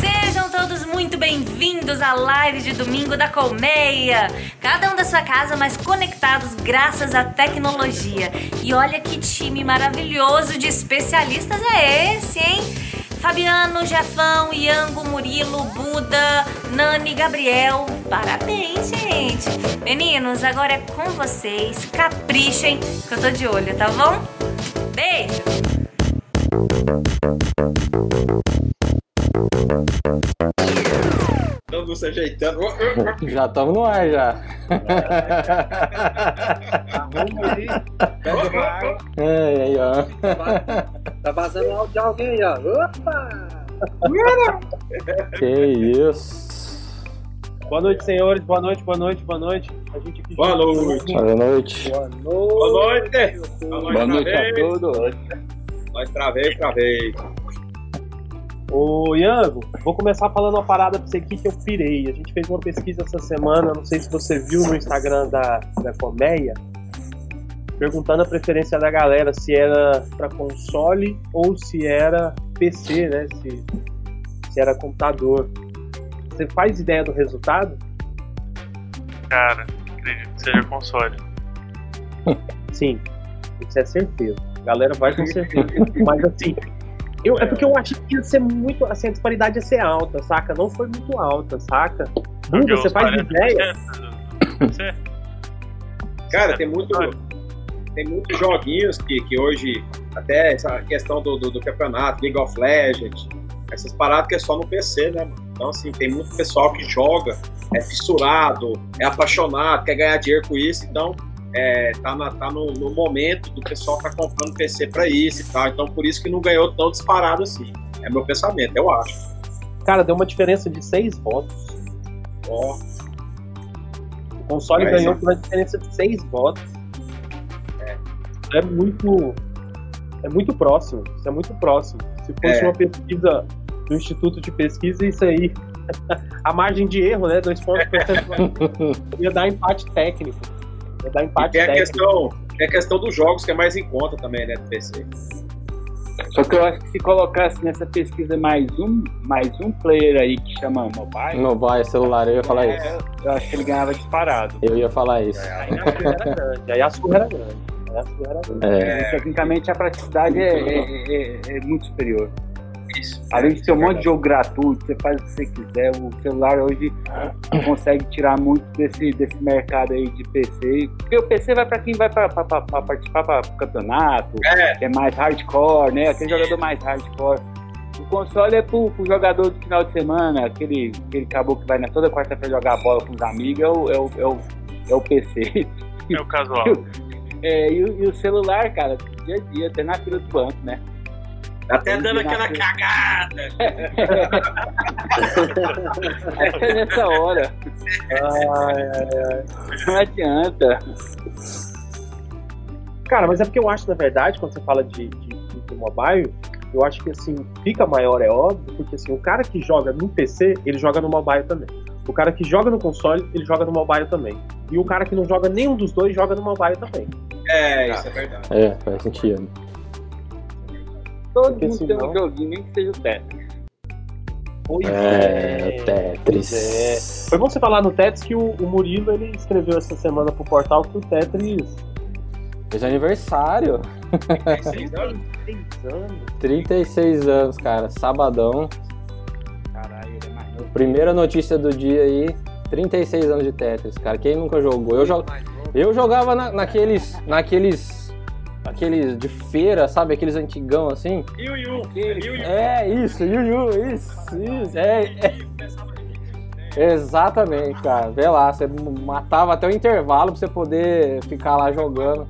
Sejam todos muito bem-vindos à live de domingo da Colmeia. Cada um da sua casa, mas conectados graças à tecnologia. E olha que time maravilhoso de especialistas é esse, hein? Fabiano, Jefão, Iango, Murilo, Buda, Nani, Gabriel. Parabéns, gente. Meninos, agora é com vocês. Caprichem, que eu tô de olho, tá bom? Beijo. Estamos se ajeitando. Já estamos no ar já. Arruma aí, pega uma água. É, aí, ó. Tá vazando áudio de alguém aí, ó. Opa! Que isso. Boa noite, senhores. Boa noite, boa noite, boa noite. A gente aqui Boa noite. Boa noite. Boa noite. Boa noite. Boa noite a todos. Nós travei, travei. Ô, Iango, vou começar falando uma parada pra você aqui que eu pirei. A gente fez uma pesquisa essa semana, não sei se você viu no Instagram da, da Colmeia, perguntando a preferência da galera se era pra console ou se era PC, né? Se, se era computador. Você faz ideia do resultado? Cara, acredito que seja console. Sim, isso é certeza. A galera vai com certeza. Mas assim, eu, é porque eu achei que ia ser muito. Assim, a disparidade ia ser alta, saca? Não foi muito alta, saca? Porque você faz 40% ideia? PC? Cara, tem muito. Tem muitos joguinhos que, que hoje, até essa questão do, do, do campeonato, League of Legends, essas paradas que é só no PC, né, mano? Então, assim, tem muito pessoal que joga, é fissurado, é apaixonado, quer ganhar dinheiro com isso, então é, tá, na- tá no, no momento do pessoal tá comprando PC pra isso e tal. Então, por isso que não ganhou tão disparado assim. É meu pensamento, eu acho. Cara, deu uma diferença de 6 votos. Ó, O console É, ganhou sim. por uma diferença de 6 votos. É, é muito. É muito próximo. Isso é muito próximo. Se fosse É. uma pesquisa do Instituto de Pesquisa, isso aí. A margem de erro, né? Dois pontos percentuais. ia dar empate técnico. Ia dar e empate tem a técnico. questão, tem a questão dos jogos que é mais em conta também, né, do PC. Só que eu acho que se colocasse nessa pesquisa mais um, mais um player aí que chama mobile, Mobile, celular, eu ia falar é, isso. eu acho que ele ganhava disparado. Eu ia falar isso. Aí a surra era grande. Aí a surra era grande. Aí a surra era grande. É. Tecnicamente a praticidade é, é- é- é muito superior. Isso. Além de ter um monte de jogo gratuito, você faz o que você quiser, o celular hoje consegue tirar muito desse, desse mercado aí de PC. Porque o PC vai pra quem vai pra participar para campeonato, É, que é mais hardcore, né? Aquele jogador mais hardcore. O console é pro, pro jogador do final de semana, aquele, aquele caboclo que vai na toda quarta-feira jogar bola com os amigos, é o, é o, é o, é o PC. É o casual. É, e, o- e o celular, cara, dia a dia, até na fila do banco, né? Tá até dando aquela cagada. Até nessa hora. Ai, ai, ai. Não adianta. Cara, mas é porque eu acho, na verdade, quando você fala de, de, de mobile, eu acho que assim, fica maior, é óbvio, porque assim, o cara que joga no PC, ele joga no mobile também. O cara que joga no console, ele joga no mobile também. E o cara que não joga nenhum dos dois, joga no mobile também. É, isso é verdade. É, faz sentido. Todo Porque mundo tem um joguinho, nem que seja o Tetris. Pois É, Tetris. Pois Foi bom você falar no Tetris que o, o Murilo ele escreveu essa semana pro portal que o Tetris. Fez aniversário. Seis anos? 6 anos. 36 anos, cara. Sabadão. Caralho, ele é mais novo. Primeira notícia do dia aí. 36 anos de Tetris, cara. Quem nunca jogou? Eu, jo- eu jogava na- naqueles. naqueles. Aqueles de feira, sabe? Aqueles antigão assim. Yu Yu. Yu Yu. É, isso, Yu Yu, isso, isso. É, é, exatamente, cara. Vê lá, você matava até o intervalo pra você poder ficar lá jogando.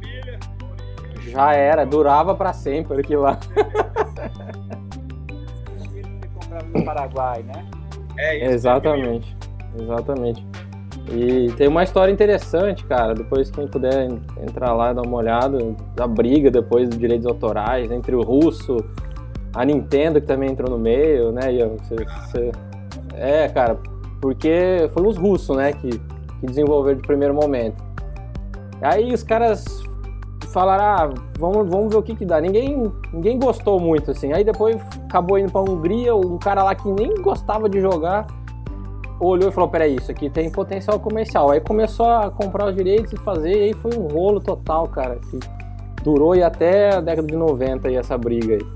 Já era, durava pra sempre aquilo lá. No Paraguai, né? É isso. Exatamente, exatamente. E tem uma história interessante, cara. Depois quem puder en- entrar lá e dar uma olhada da briga depois dos direitos autorais entre o russo, a Nintendo que também entrou no meio, né? Você- você- É, cara, porque foram os russos, né, que, que desenvolveram de primeiro momento. Aí os caras falaram, ah, vamos, vamos ver o que que dá. Ninguém, ninguém gostou muito, assim. Aí depois acabou indo pra Hungria, um cara lá que nem gostava de jogar olhou e falou, peraí, isso aqui tem potencial comercial. Aí começou a comprar os direitos e fazer, e aí foi um rolo total, cara. que durou e até a década de 90 aí essa briga aí.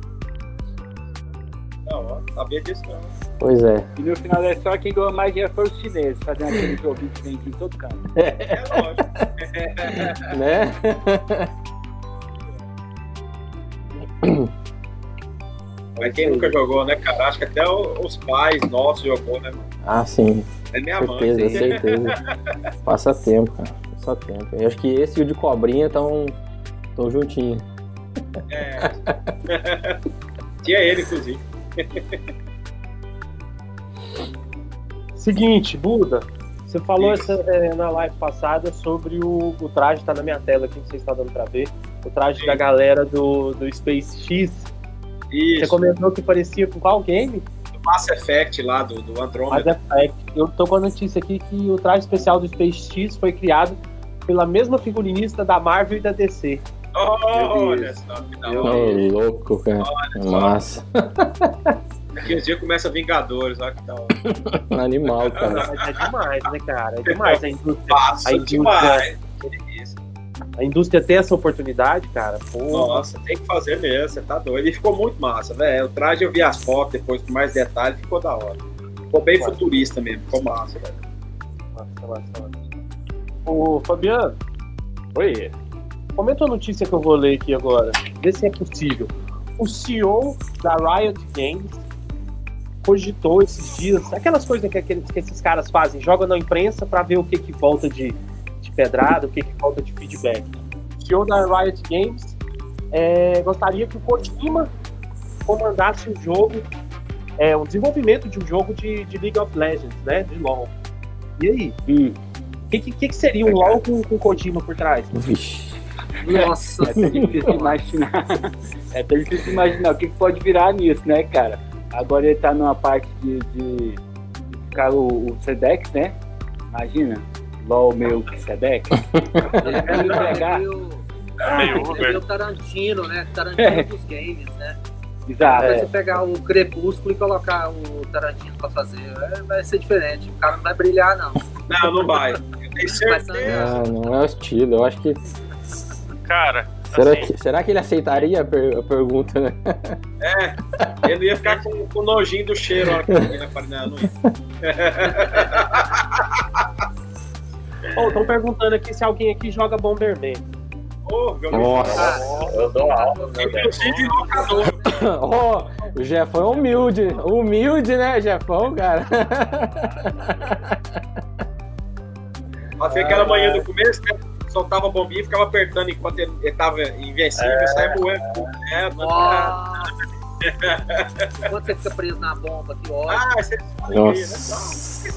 Não, ó, sabia disso não. Pois é. E no final da história, quem ganhou mais dinheiro foi os chineses, fazendo aquele joguinho que tem aqui em todo canto. É lógico. Né? Mas quem nunca jogou, né, cara? Acho que até os pais nossos jogou, né, mano? ah, sim. É minha mãe. Certeza, sim. certeza. Passa tempo, cara. Passa tempo. Eu acho que esse e o de cobrinha estão tão juntinhos. É. Tinha ele, inclusive. Seguinte, Buda, você falou essa, é, na live passada sobre o, o traje, tá na minha tela aqui, não sei se tá dando pra ver. O traje Sim. da galera do, do Space X. Você Isso. comentou que parecia com qual game? Do Mass Effect lá, do, do Mas Andromeda. é, é, eu tô com a notícia aqui que o traje especial do Space X foi criado pela mesma figurinista da Marvel e da DC. Oh, olha só, Ô. Deus. louco, cara. só. Massa. Daqui uns dias começa Vingadores, olha que da hora. Animal, cara. Mas é demais, né, cara? É demais a indústria. Passa A indústria- demais. A indústria ter essa oportunidade, cara. Pô, Nossa, tem que fazer mesmo, você tá doido. E ficou muito massa, velho. O traje eu vi as fotos depois com mais detalhes, ficou da hora. Ficou bem futurista mesmo, ficou massa, velho. Massa, massa, massa. Ô, Fabiano, Oi. comenta a notícia que eu vou ler aqui agora. Vê se é possível. O CEO da Riot Games cogitou esses dias, aquelas coisas que, aqueles- que esses caras fazem, jogam na imprensa pra ver o que, que volta de pedrada, o que, que volta de feedback. O CEO da Riot Games é, gostaria que o Kojima comandasse o jogo, é, o desenvolvimento de um jogo de, de League of Legends, né? De LoL. E aí? Hum. O que, que, que seria um LoL com, com Kojima por trás? Vixe. Nossa É difícil de imaginar. É difícil de imaginar o que que pode virar nisso, né, cara? Agora ele tá numa parte de, de de ficar o, o Sedex, né? Imagina. LOL meu que Sedex. Ele é meio, pegar. meio, Meio ele é meio Tarantino, né? Tarantino dos games, né? Exato. Vai você pegar o Crepúsculo e colocar o Tarantino pra fazer, é, vai ser diferente. O cara não vai brilhar, não. Não, não vai. Vai certeza. Ah, não é o estilo. Eu acho que. Cara, Será assim, que, será que ele aceitaria a, per- a pergunta, né? Ele ia ficar com, com nojinho do cheiro na hora que eu vi, né? Ia. Oh, estão perguntando aqui se alguém aqui joga Bomberman. Meu Nossa. Eu dou aula. Inclusive locador. Ó, o Jefão é humilde. Humilde, né, Jefão, cara? Passei aquela manhã no começo, né? Soltava a bombinha e ficava apertando enquanto ele, ele tava invencível e saia moendo. É! Quando você fica preso na bomba, que ódio. Ah, você Nossa.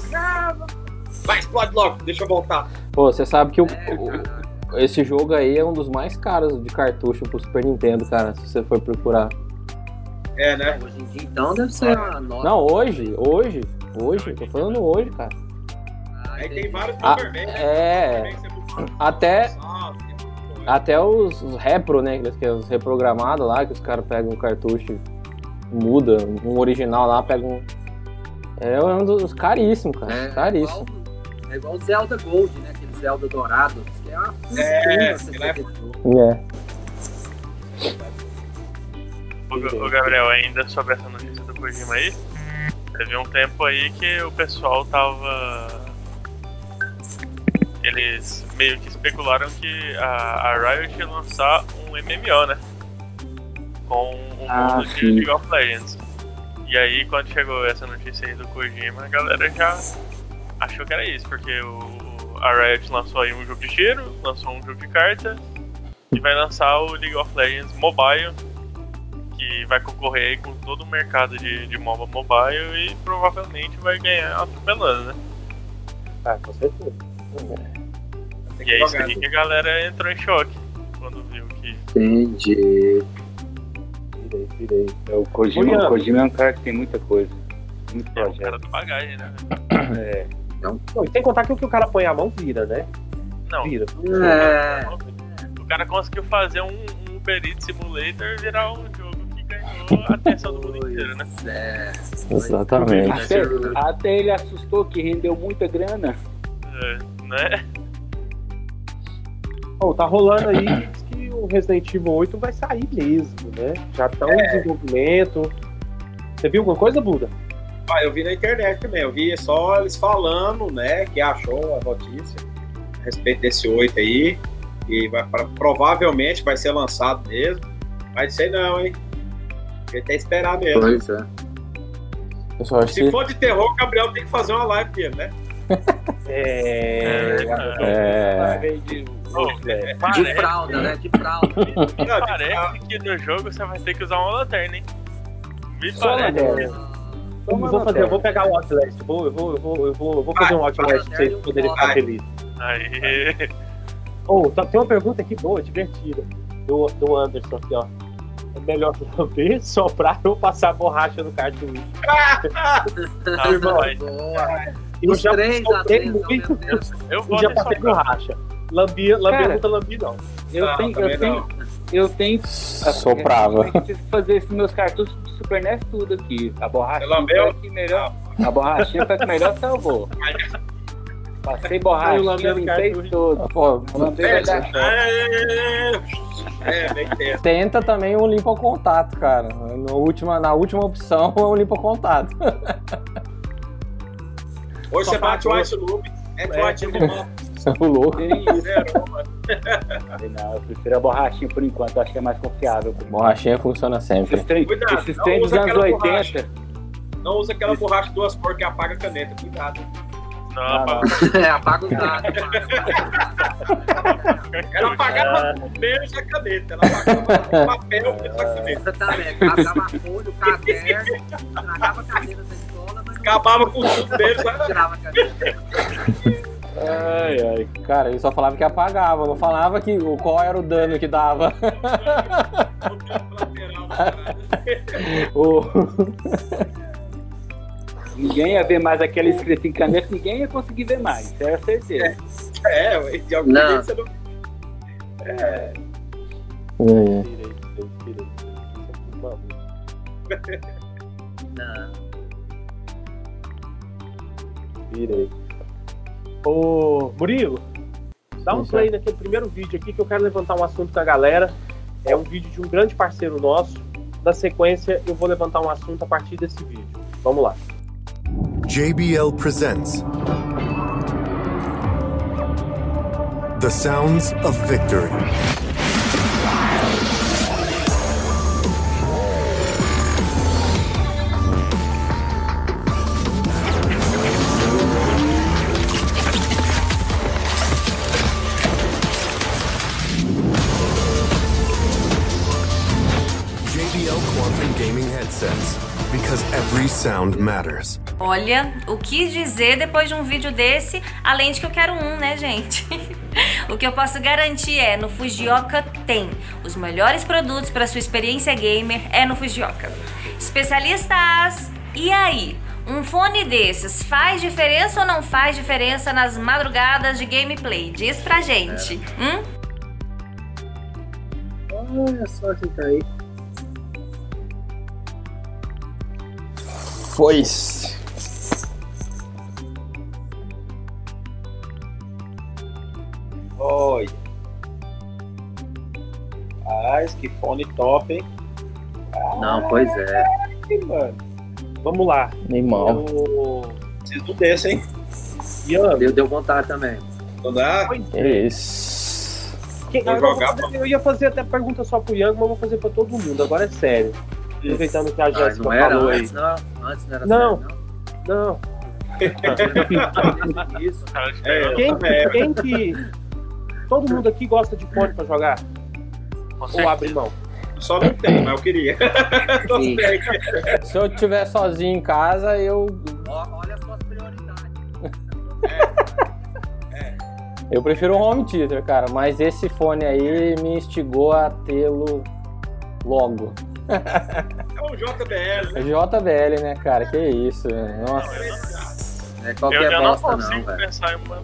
Vai, explode logo, deixa eu voltar. Pô, você sabe que o, É, o- esse jogo aí é um dos mais caros de cartucho pro Super Nintendo, cara, se você for procurar. É, né? Hoje em dia, então, deve ser uma nota. Não, hoje, hoje, hoje, tô falando hoje, cara. Ah, Aí tem vários Ah, Bomberman, né? é. Até, até os, os repro, né, que é os reprogramados lá, que os caras pegam um cartucho, muda, um original lá, pegam um... É um dos caríssimo, cara, É, caríssimo. É igual o Zelda Gold, né? Aquele Zelda dourado. Que é uma É, é- 64. É. o, o Gabriel, ainda sobre essa notícia do Kojima aí, teve um tempo aí que o pessoal tava. Eles meio que especularam que a, a Riot ia lançar um MMO, né? Com o Ah, mundo de. League of Legends. E aí, quando chegou essa notícia aí do Kojima, a galera já achou que era isso, porque o, a Riot lançou aí um jogo de tiro, lançou um jogo de carta e vai lançar o League of Legends Mobile, que vai concorrer aí com todo o mercado de, de MOBA mobile e provavelmente vai ganhar atropelando, né? Ah, com certeza. Tem E é isso aí que a galera entrou em choque quando viu que. Entendi. Virei, virei. É, O Kojima, o Kojima é um cara que tem muita coisa. Muito É o cara projeto. da bagagem, né? É. Não, e sem contar que o que o cara põe a mão vira, né? Não. Vira. É. O cara conseguiu fazer um, um Uber Eats Simulator virar um jogo que ganhou a atenção do mundo inteiro, né? É. Exatamente. Até, até ele assustou que rendeu muita grana. É, né? Bom, tá rolando aí que o Resident Evil 8 vai sair mesmo, né? Já estão em desenvolvimento. Você viu alguma coisa, Buda? Ah, eu vi na internet também, eu vi só eles falando, né, que achou a notícia a respeito desse 8 aí. E vai, pra- provavelmente vai ser lançado mesmo. Mas sei não, hein? Tem que esperar mesmo. Pois é. Eu só acho Se que. for de terror, o Gabriel tem que fazer uma live dele, né? É. É. De parece, fralda, né? De fralda. Não, parece que no jogo você vai ter que usar uma lanterna, hein? Me Só parece. Eu vou fazer, eu vou pegar o Outlast. Vou, eu vou, eu vou, eu vou, eu vou fazer um Outlast pra vocês poderem ficar felizes. Aí. Oh, tá- tem uma pergunta aqui boa, divertida. Do, do Anderson aqui, ó. É melhor lamber, soprar ou passar borracha no cartucho? Rapaz, Eu Os já três soprei muito, eu eu vou já passei soprar. borracha. Lambia, lambia Cara. nunca lambi, não. Eu Não, tenho, eu tenho, não. Eu tenho. Soprava. Eu preciso fazer esses meus cartuchos do Super NES tudo aqui. A lambeu? foi que melhor. A borrachinha foi que melhor salvou. Passei borracha, Eu lambei o limpei tudo. Pô, dar É, é, bem tenso. tenta também o limpa contato, cara. No última, na última opção é o limpa contato. Hoje Só você bate o. Ice Loop, é É. limão. o louco. Mano. Não, eu prefiro a borrachinha por enquanto, eu acho que é mais confiável. Borrachinha funciona sempre. Esses trem, Cuidado, esses não trem dos usa anos aquela 80. borracha. Não usa aquela borracha de duas cores que apaga a caneta. Cuidado. Não, Não, rapaz. É, apaga os dados. Ela apagava menos a caneta. Ela apagava o papel menos a caneta. Exatamente. Apagava a folha, o caderno, estragava a cadeira da escola, mas Acabava com deles. né? tirava a cadeira. Ai, ai. Cara, ele só falava que apagava, não falava que, o- qual era o dano que dava. O- Ninguém ia ver mais aquela escrita em caneta, ninguém ia conseguir ver mais, era certeza. É, ué, de algum Não. jeito você não. É maluco. Não. Tirei. Ô, Murilo, dá um play naquele primeiro vídeo aqui que eu quero levantar um assunto com a galera. É um vídeo de um grande parceiro nosso. Na sequência, eu vou levantar um assunto a partir desse vídeo. Vamos lá. JBL presents The Sounds of Victory. Sound matters. Olha, o que dizer depois de um vídeo desse, além de que eu quero um, né, gente? o que eu posso garantir é, no Fujioka tem os melhores produtos para sua experiência gamer, é no Fujioka. Especialistas, e aí? Um fone desses faz diferença ou não faz diferença nas madrugadas de gameplay? Diz pra gente. Hum? Olha só quem tá aí. Foice. Oi. Mas que fone top, hein? Não, pois é. Mano. Vamos lá. Animal. Ô, Preciso desse, hein? Ian, Deu, deu vontade também. Dá? Que isso. quem- eu, jogar, fazer- eu ia fazer até pergunta só pro Ian, mas vou fazer pra todo mundo. Agora é sério. Aproveitando que a Ah, Jéssica não era falou aí. antes, não. Antes não era Não. sério, Não, não. Isso. Cara É, pegando, quem, É. quem que. Todo mundo aqui gosta de fone pra jogar? Ou abre mão? Só não tem, mas eu queria. Se eu estiver sozinho em casa, eu, Olha as suas prioridades. eu prefiro o home theater, cara. Mas esse fone aí me instigou a tê-lo logo. É um JBL, né? JBL, né, cara? Que isso. Nossa. Não é Eu, qualquer eu não bosta, consigo não, velho. pensar em uma,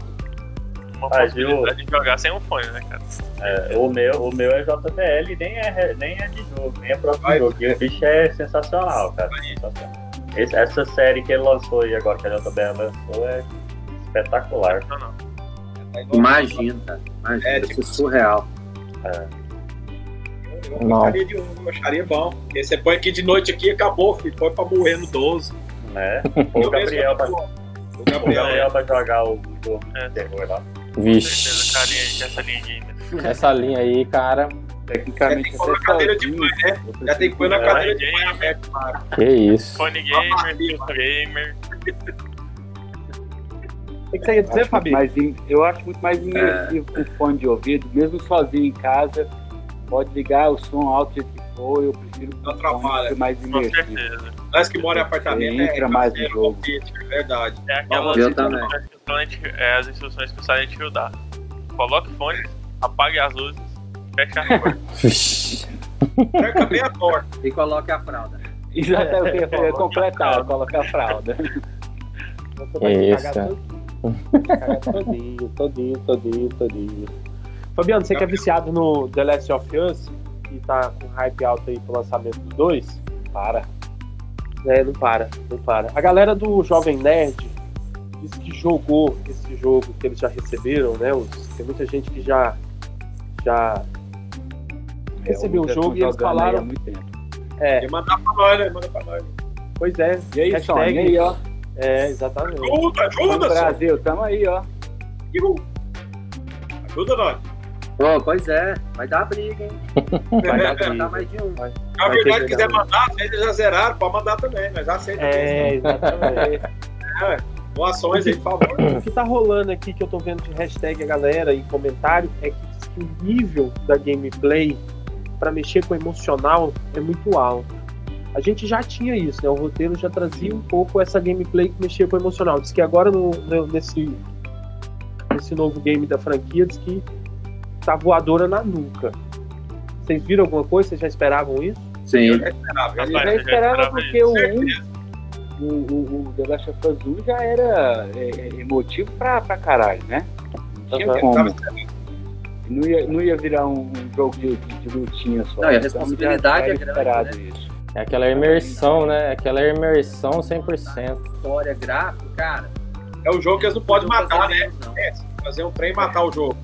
uma Mas possibilidade de jogar sem um fone, né, cara? É, o, meu, o meu é JBL e nem é, nem é de jogo, nem é próprio Vai. jogo. E o bicho é sensacional, cara. Sensacional. Esse- essa série que ele lançou aí agora, que a JBL lançou, é espetacular. Não, não. Imagina, cara. Imagina, É, isso tipo- é surreal. Eu Não. gostaria de um, eu acharia bom. Porque você põe aqui de noite aqui acabou, filho. Põe pra morrer no 12. Né? O Gabriel, mesmo, vai, O Gabriel, Gabriel vai jogar o jogo É. de terror lá. Com certeza, Vixe. carinha aí, com essa linha. Essa linha aí, cara. Tecnicamente, Já tem que pôr na cadeira de mãe, né? Já tem que pôr na É, cadeira de aberta, cara. Que isso. Fone gamer, gamer. O que você ia dizer, Fabi? Mas im- eu acho muito mais imersivo com fone de ouvido, mesmo sozinho em casa. Pode ligar o som alto que for, eu prefiro com Não atrapalha. é mais Com imersivo. certeza. Nós que moram em apartamento, Entra é, mais no é, jogo. é verdade. É aquelas Eu instruções que o Silent, é as instruções que o Silent Hill dá. Coloque fone, apague as luzes, feche a porta. Vixe. Tranca bem a porta. E coloque a fralda. Exatamente, eu ia completar, colocar a fralda. Você Que vai isso, cagar todinho. Cagar todinho, todinho, todinho, todinho. Fabiano, você que é viciado no The Last of Us e tá com hype alto aí pro lançamento dos dois, para. É, não para, não para. A galera do Jovem Nerd disse que jogou esse jogo que eles já receberam, né? Os- tem muita gente que já, já recebeu o jogo e eles falaram. há muito tempo. É, E mandar pra nós, né? Manda pra nós. pois é. E aí, hashtag- e aí, ó. É, exatamente. Ajuda, ajuda. Brasil, tamo aí, ó. Ajuda nós. Pô, pois é, vai dar briga, hein? Vai dar É, Vai briga. dar mais de um. Vai- Na vai verdade, quiser mandar, se eles já zeraram, pode mandar também. Nós aceitamos. É, exatamente. Doações aí, por favor. O que tá rolando aqui que eu tô vendo de hashtag a galera e comentário é que diz que o nível da gameplay pra mexer com o emocional é muito alto. A gente já tinha isso, né? O roteiro já trazia um pouco essa gameplay que mexia com o emocional. Diz que agora no, no- nesse, nesse novo game da franquia diz que tá voadora na nuca. Vocês viram alguma coisa? Vocês já esperavam isso? Sim. Eu Rapaz, já eu já esperava esperava porque isso. o 1, o, o, o The Last of Us 1 já era é, é, emotivo pra, pra caralho, né? Não tinha Aham. como. Não ia, não ia virar um, um jogo de, de, lutinha só. Não, e a Então, responsabilidade já é era grande, esperado né? isso. É aquela imersão, né? Aquela imersão 100%. História, gráfico, cara. É o jogo que eles não podem matar, né? É, fazer um trem e matar o jogo.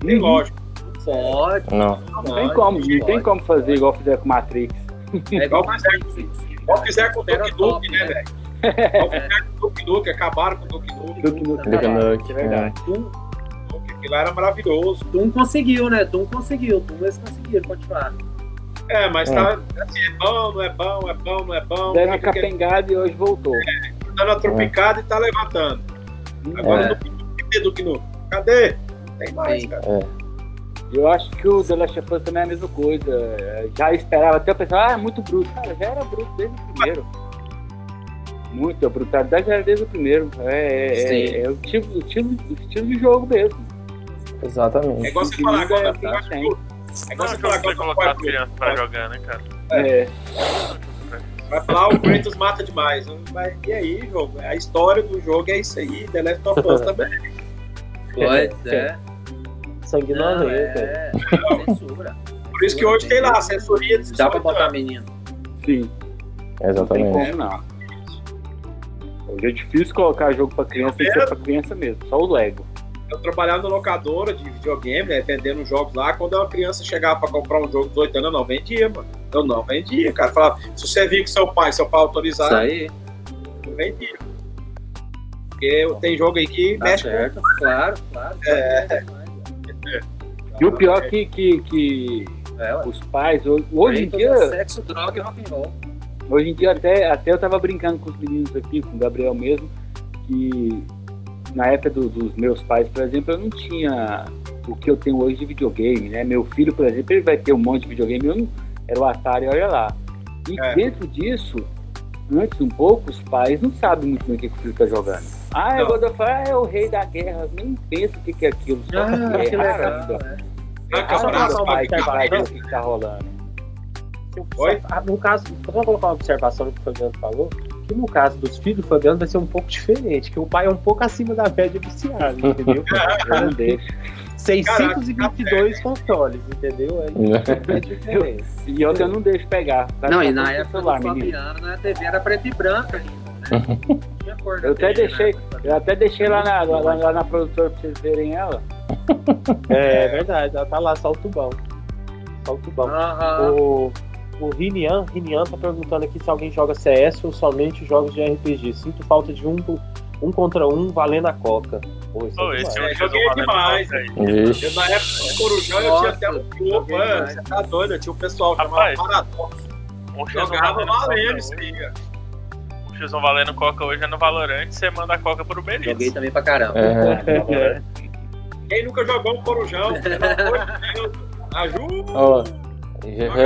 Tem Uhum. lógico. Pode. Não. Não tem como, não tem como fazer igual fizeram com Matrix. É igual Matrix. Igual fizeram com o Duke Nuke, né, né? velho? Igual fizeram com o Duke Nuke, acabaram com o Duke Nuke. No Duke Nukem, é verdade. Doom, Aquilo era maravilhoso. Doom conseguiu, né? Doom conseguiu. Doom eles conseguiram continuar. É, mas É. tá assim, é bom, não é bom, é bom, não é bom. Deram uma Fica aquele- capengada e hoje voltou. dando a tropicada e tá levantando. Agora É. o Duke Nuke, cadê Duke Nuke? Cadê? Não tem mais, Sim. cara. Eu acho que o The Last of Us também é a mesma coisa. É, Já esperava até o pessoal, ah, é muito bruto. Cara, já era bruto desde o primeiro. Muito, a brutalidade já era desde o primeiro. É, é, Sim. é, é o, tipo, o, estilo, o estilo de jogo mesmo. É Exatamente. igual você falar agora. é quem É igual é você falar agora. colocar as crianças pra jogar, né, cara? É, Vai falar, o Kratos mata demais. Mas e aí, jogo? A história do jogo é isso aí. The Last of Us também. Pois é. Não, Sanguinolento. é. Censura. Por isso que hoje tem lá, assessoria de Dá pra 18 botar menino. sim, não tem Exatamente. como não. Hoje é difícil colocar jogo pra criança, que ser pra criança mesmo, só o Lego. Eu trabalhava na locadora de videogame, né, vendendo jogos lá. Quando uma criança chegava pra comprar um jogo de 18 anos, eu não vendia, mano. Eu não vendia, cara. Falava, se você vir com seu pai, seu pai autorizar, Isso aí. eu vendia. Porque tem jogo aí que Tá mexe com certo. Claro, claro. É. E o pior que, que, que É, os pais, hoje, em dia, é Sexo, droga e rock'n'roll. Hoje em dia, até, até eu tava brincando com os meninos aqui, com o Gabriel mesmo, que na época do- dos meus pais, por exemplo, eu não tinha o que eu tenho hoje de videogame, né? Meu filho, por exemplo, ele vai ter um monte de videogame, eu não, era o Atari, olha lá. E É. dentro disso, antes um pouco, os pais não sabem muito bem o que, que o filho tá jogando. Ah, Não. eu God of War é o rei da guerra, nem pensa o que, que é aquilo. Só Ah, que que é legal. Arranca o braço, passar uma observação. o que tá rolando. Eu- Oi? só- ah, no caso, só vou colocar uma observação no que o Fabiano falou, que no caso dos filhos do Fabiano vai ser um pouco diferente, que o pai é um pouco acima da média viciado, entendeu? Eu não deixo. 622 consoles, entendeu? É, é diferente. E outra eu não deixo pegar. Não, e na com o época do celular, menino. Fabiano, a TV era preta e branca ainda, né? Eu até TV, deixei, né? eu até deixei lá na, lá, lá na produtora pra vocês verem ela. É, verdade, ela tá lá, só o tubão. Só o tubão. Aham. O, o Rinian, Rinian tá perguntando aqui se alguém joga CS ou somente jogos de RPG. Sinto falta de um, um contra um valendo a coca. Pô, isso Pô, é esse demais. é joguei demais. aí. Eu, na época do Corujão, eu tinha até um grupo, joguei mano. demais. Você tá doido? Eu tinha um pessoal chamado Rapaz, Paradoxo. Um X1 Jogava valendo isso aí, cara. Um X1 valendo coca hoje é no Valorant, você manda a coca pro Joguei Benítez. também pra caramba. É. Quem nunca jogou um Corujão? Ajuda!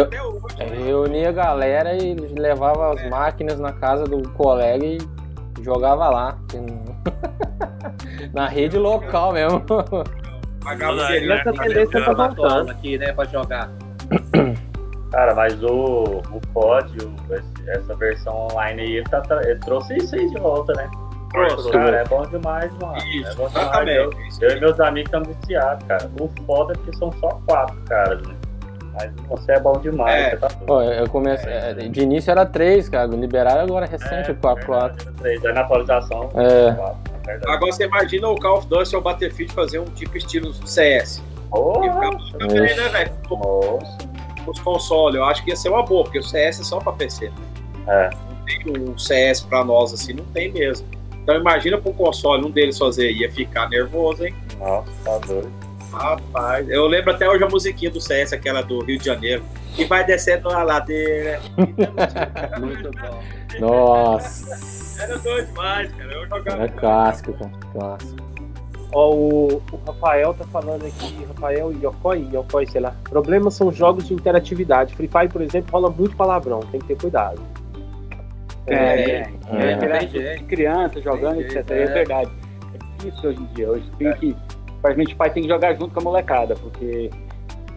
Até hoje. reunia a galera e levava as máquinas na casa do colega e jogava lá. Na rede local mesmo. Pagava. Essa tendência tá voltando. aqui, né, pra jogar. Cara, mas o, o COD, o- esse- essa versão online aí, ele, tá, ele trouxe isso aí de volta, né? Cara, é bom demais, mano. Isso, é bom demais. exatamente. Eu, eu e meus amigos estamos viciados, cara. O foda é que são só quatro caras, né? Mas você é bom demais, É. você tá. Ó, eu comecei. é, De início era 3, cara. Liberaram agora recente o 4 4 verdade, três. Aí na atualização, É. quatro, é verdade. Agora você imagina o Call of Duty ou o Battlefield fazer um tipo estilo CS. E Porra, ficava também, né, velho? Os consoles, eu acho que ia ser uma boa, porque o CS é só pra PC. É. Não tem um CS pra nós assim, não tem mesmo. Então imagina pro console um deles fazer, ia ficar nervoso, hein? Nossa, tá doido. Rapaz, eu lembro até hoje a musiquinha do CS, aquela do Rio de Janeiro, que vai descendo na ladeira. Muito bom. Nossa. Era doido demais, cara. Eu jogava. É clássico, cara. Clássico. Ó, o, o Rafael tá falando aqui, Rafael Yokoi, Yokoi, sei lá. Problemas são jogos de interatividade. Free Fire, por exemplo, rola muito palavrão, tem que ter cuidado. É, É, é, é. é, Tem criança jogando, Tem etc. É é. verdade. É difícil hoje em dia. Hoje tem que. Praticamente o pai tem que jogar junto com a molecada, porque.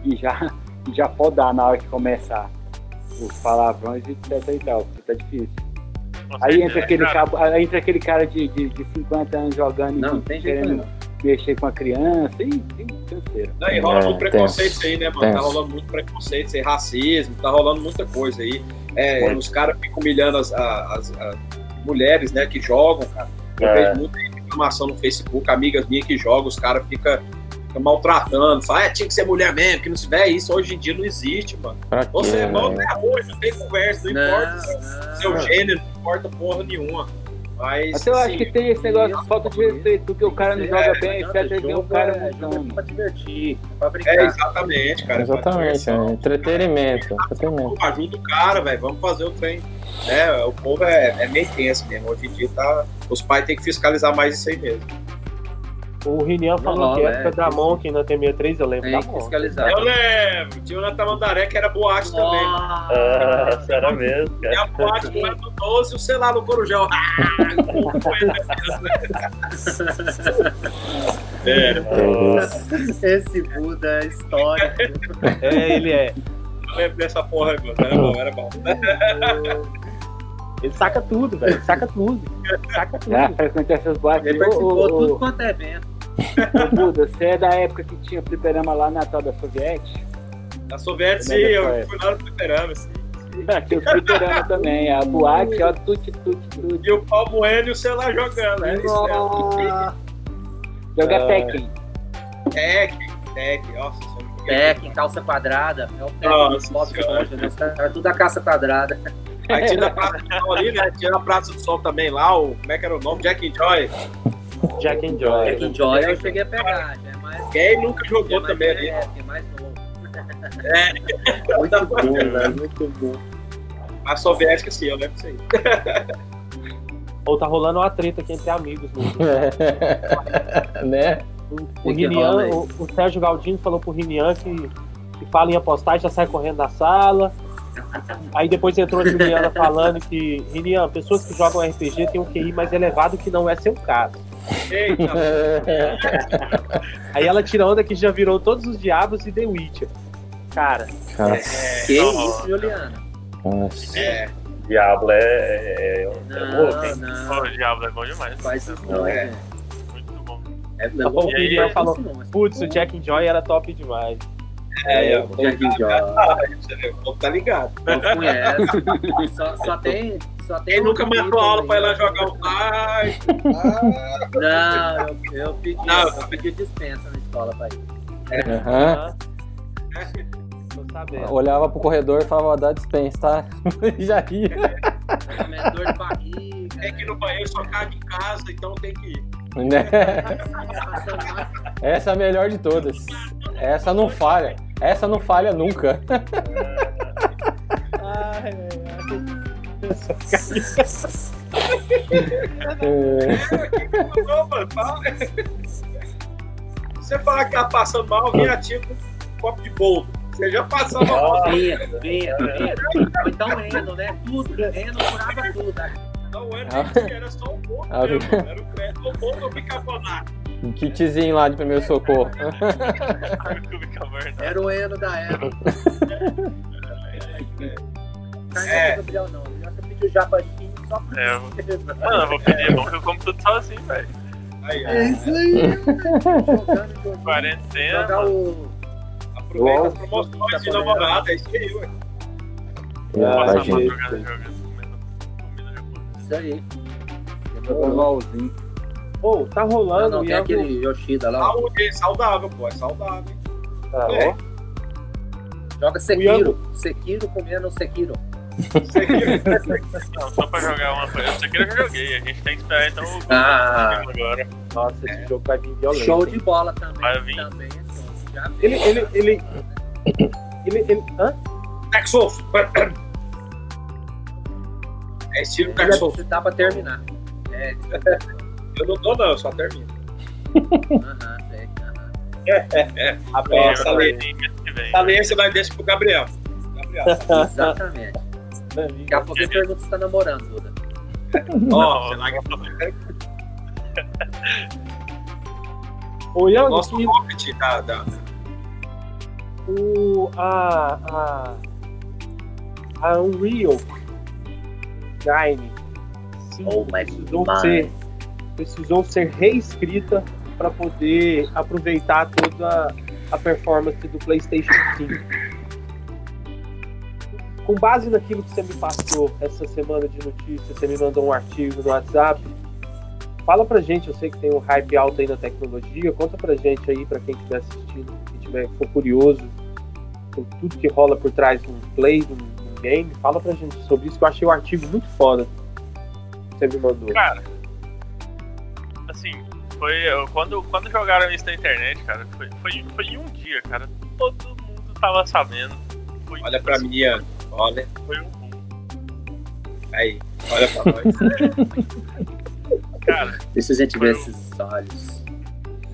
E já, e já pode dar na hora que começar os palavrões e etc e tal, porque tá difícil. Com Aí entra aquele, cara. cabo, aí entra aquele cara de, de, de 50 anos jogando Não, e tem querendo mexer com a criança. E tem canseira. Não, e rola É, muito preconceito isso aí, né, mano? tenso. Tá rolando muito preconceito, aí, racismo, tá rolando muita coisa aí. É, Muito. os caras ficam humilhando as, as- as mulheres, né, que jogam, cara. Eu É. vejo muita informação no Facebook, amigas minhas que jogam, os caras ficam ficam maltratando, falam, é, tinha que ser mulher mesmo, que não se vê isso, hoje em dia não existe, mano. Pra Você é bom velho? até hoje, não tem conversa, não, importa seu, não. seu gênero, não importa porra nenhuma. Mas, Mas eu acho assim, que tem esse negócio de falta de respeito, porque o cara não É, joga bem, etc. E vê o cara é- jogo é mudando. pra divertir, é pra brincar. é, exatamente, cara. Exatamente, é entretenimento. entretenimento. Pô, ajuda o cara, velho. Vamos fazer o trem. É, o povo é, é meio tenso mesmo. Hoje em dia tá. Os pais têm que fiscalizar mais isso aí mesmo. O Rinian falou Não, que é, época da. Monk na T63, eu lembro Tem da que fiscalizar. Eu lembro, tinha o Natamandaré que era boate também. Ah, será mesmo, E cara? a boate que era do 12 e o sei lá no Corujão. é, Esse Buda é histórico. É, ele é. eu lembro dessa porra, mano. Era bom, era bom. Ele saca tudo, velho. Saca tudo. Saca tudo. Já frequentei essas boates. Ele participou ô, tudo quanto é evento. Ô, Buda, você é da época que tinha fliperama lá na tal da Soviete? Na Soviética, sim, Mega eu fui lá no fliperama, assim. Ah, tinha os fliperama também. A boate, ó, tudo, tudo, tudo. E o Paulo Bueno e o lá jogando. Era isso mesmo. Joga Ah. Tekken. Tec, Tec, nossa. joguei. Tec, calça quadrada. É o Bob Senhora. Esponja, né? Era tudo a caça quadrada. Aí tinha na Praça do Sol ali, né? Tinha na Praça do Sol também lá, o. Como é que era o nome? Jack and Joy. Jack and Joy. Tec Joy eu cheguei a pegar. Já é mais, Quem nunca é jogou mais, também ali? é, é mais novo. É. Muito bom, velho. Muito bom. A soviética, sim, eu lembro disso aí. Ou tá rolando uma treta aqui entre amigos. No... né? O, que Rinian, o, o Sérgio Galdino falou pro Rinian que, que fala em apostar já sai correndo da sala. Aí depois entrou a Juliana falando que, Rinian, pessoas que jogam RPG têm um QI mais elevado que não é seu caso. Eita, Aí ela tira onda que já virou todos os diabos e The Witcher. Cara, Cara, Que Não, isso, Juliana? nossa. é. Diablo é, é, é, é? Não, Pô, não. o Diablo é bom demais. Faz isso Não, não, é. é. Muito bom. É, bom, E o aí, Guilherme falou, não, putz, o Jack and Joy era top demais. É, eu Jack and Joy. Ah, você vê, o povo tá ligado. Não conhece. Só, só tem. Só tem Quem nunca matou aula pra ir lá aí. jogar um Ai, Não, eu, eu pedi, Não. eu pedi dispensa na escola pra ir. Aham. Tô sabendo. Olhava pro corredor e falava, dá dispensa, tá? Já ia. Também dor de barriga. Tem que ir no banheiro, só caga em casa, então tem que ir. Né? Essa é a melhor de todas. Essa não falha. Essa não falha nunca. Ai, ai, ai. Não, mano, fala. Se você falar que tá passando mal, vem ativo com um copo de boldo. Você já passou mal. Vinha. Ou então Eno, né? Tudo. Eno curava tudo. Né? Não era, Ah. era só um boldo Ah, mesmo. Era o crédito, o boldo ou bicarbonato. um kitzinho lá de primeiro socorro. Era o Eno da época. Carne É. é. Gabriel não. Você pediu jabatinho só pra É, eu- você. Mano, eu vou pedir, é bom que eu como tudo sozinho, velho. É isso aí. Jogando. Quarentena. Jogar o. aproveita as promoções de namorada, é isso aí, ué. Passar Ah, mal gente. jogando, Isso aí. Jogando LOLzinho. Pô, tá Não, rolando não, e tem eu aquele Yoshida lá. Saúde, é saudável, pô, é saudável. hein? Tá, É. ó. Joga Sekiro. Sekiro comendo Sekiro. Aqui, Não, só pra jogar uma coisa. Isso aqui eu já joguei. A gente tem que esperar então o Ah. agora. Nossa, esse jogo vai vir violento. Show de bola também. Vai vir. Também, assim, já Ele, ele, ele, ele, ele, hã? Dark Souls. É estilo Souls. dá pra terminar. É, Eu não dou, não, eu só termino. aham, sei. aham. A Ó, peça. essa lei- que essa lei você vai deixar pro Gabriel. Gabriel. Exatamente. Daqui a pouco ele pergunta se tá namorando, Duda. Ó, você larga O Yang, nosso que pocket da, da, o, a, a, a Unreal Engine 5 Oh precisou, ser, precisou ser reescrita para poder aproveitar toda a performance do PlayStation 5. Com base naquilo que você me passou essa semana de notícias, você me mandou um artigo no WhatsApp. Fala pra gente, eu sei que tem um hype alto aí na tecnologia, conta pra gente aí, pra quem estiver assistindo, quem tiver, for curioso, por tudo que rola por trás de um play, de um game, fala pra gente sobre isso, que eu achei o artigo muito foda. que Você me mandou. Cara, assim, foi. eu- Quando, quando jogaram isso na internet, cara, foi, foi, foi em um dia, cara. Todo mundo tava sabendo. Foi, Olha pra mim, Ian. Olha Foi um boom. aí. Olha pra nós. Cara, Deixa a gente ver esses olhos.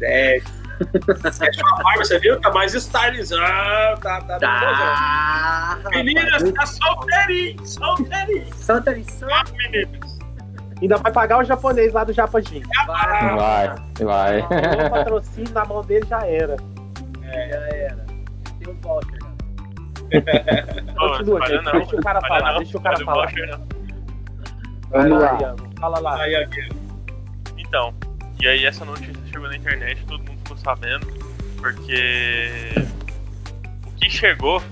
É. Fecha a barba, você viu? Tá mais stylizado. Tá, tá, Tá! Meninas, tá solteirinho, solteirinho. Santa lição. Ah, meninas. Ainda vai pagar o japonês lá do Japajinho. Vai, Vai, vai. O patrocínio na mão dele já era. já era. Tem um voucher, né? pô, Continua, falha gente, não, deixa o cara falar, não, deixa o cara falar. voucher não. Vai Vamos lá, fala lá. Aí, aqui. Então, e aí essa notícia chegou na internet, todo mundo sabendo, porque o que chegou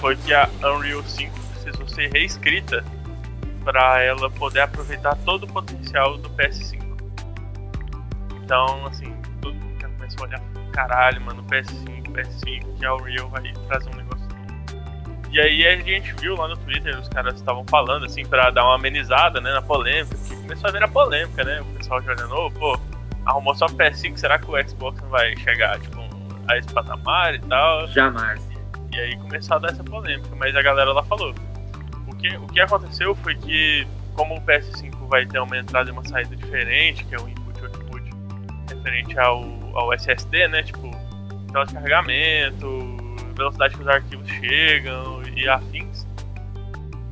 foi que a Unreal 5 precisou ser reescrita para ela poder aproveitar todo o potencial do PS5. Então, assim, todo mundo já começou a olhar, caralho, mano, PS5, PS5, que a Unreal vai trazer um negócio novo. E aí a gente viu lá no Twitter, os caras estavam falando, assim, pra dar uma amenizada, né, na polêmica, que começou a virar polêmica, né, o pessoal já olhando, ô, pô, arrumou só PS5, será que o Xbox não vai chegar, tipo, a esse patamar e tal? Jamais. E aí começou a dar essa polêmica, mas a galera lá falou. O que, o que aconteceu foi que, como o PS5 vai ter uma entrada e uma saída diferente, que é o input e output referente ao, ao SSD, né? Tipo, tela de carregamento, velocidade que os arquivos chegam e afins,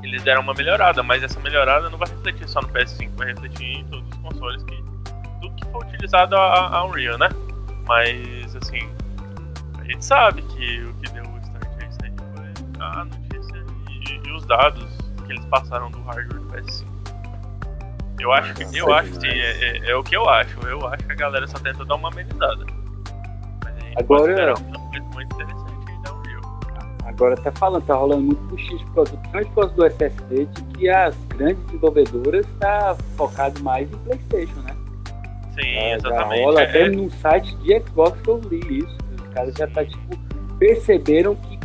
eles deram uma melhorada, mas essa melhorada não vai refletir só no PS5, vai refletir em todos os consoles que. Que for utilizado a, a Unreal, né? Mas assim, a gente sabe que o que deu o start a isso aí foi a notícia e, e os dados que que eles passaram do hardware do PS5. Eu acho que, eu acho sim, demais. é, é- é o que eu acho. Eu acho que a galera só tenta dar uma amenizada. Mas a gente Agora- pode muito interessante aí da Unreal. Agora tá falando, tá rolando muito por causa, principalmente por causa do SSD, de que as grandes desenvolvedoras tá focado mais em Playstation, né? Sim, É, já exatamente. rola É- até no site de Xbox que eu li isso. Os caras já tá, tipo, perceberam que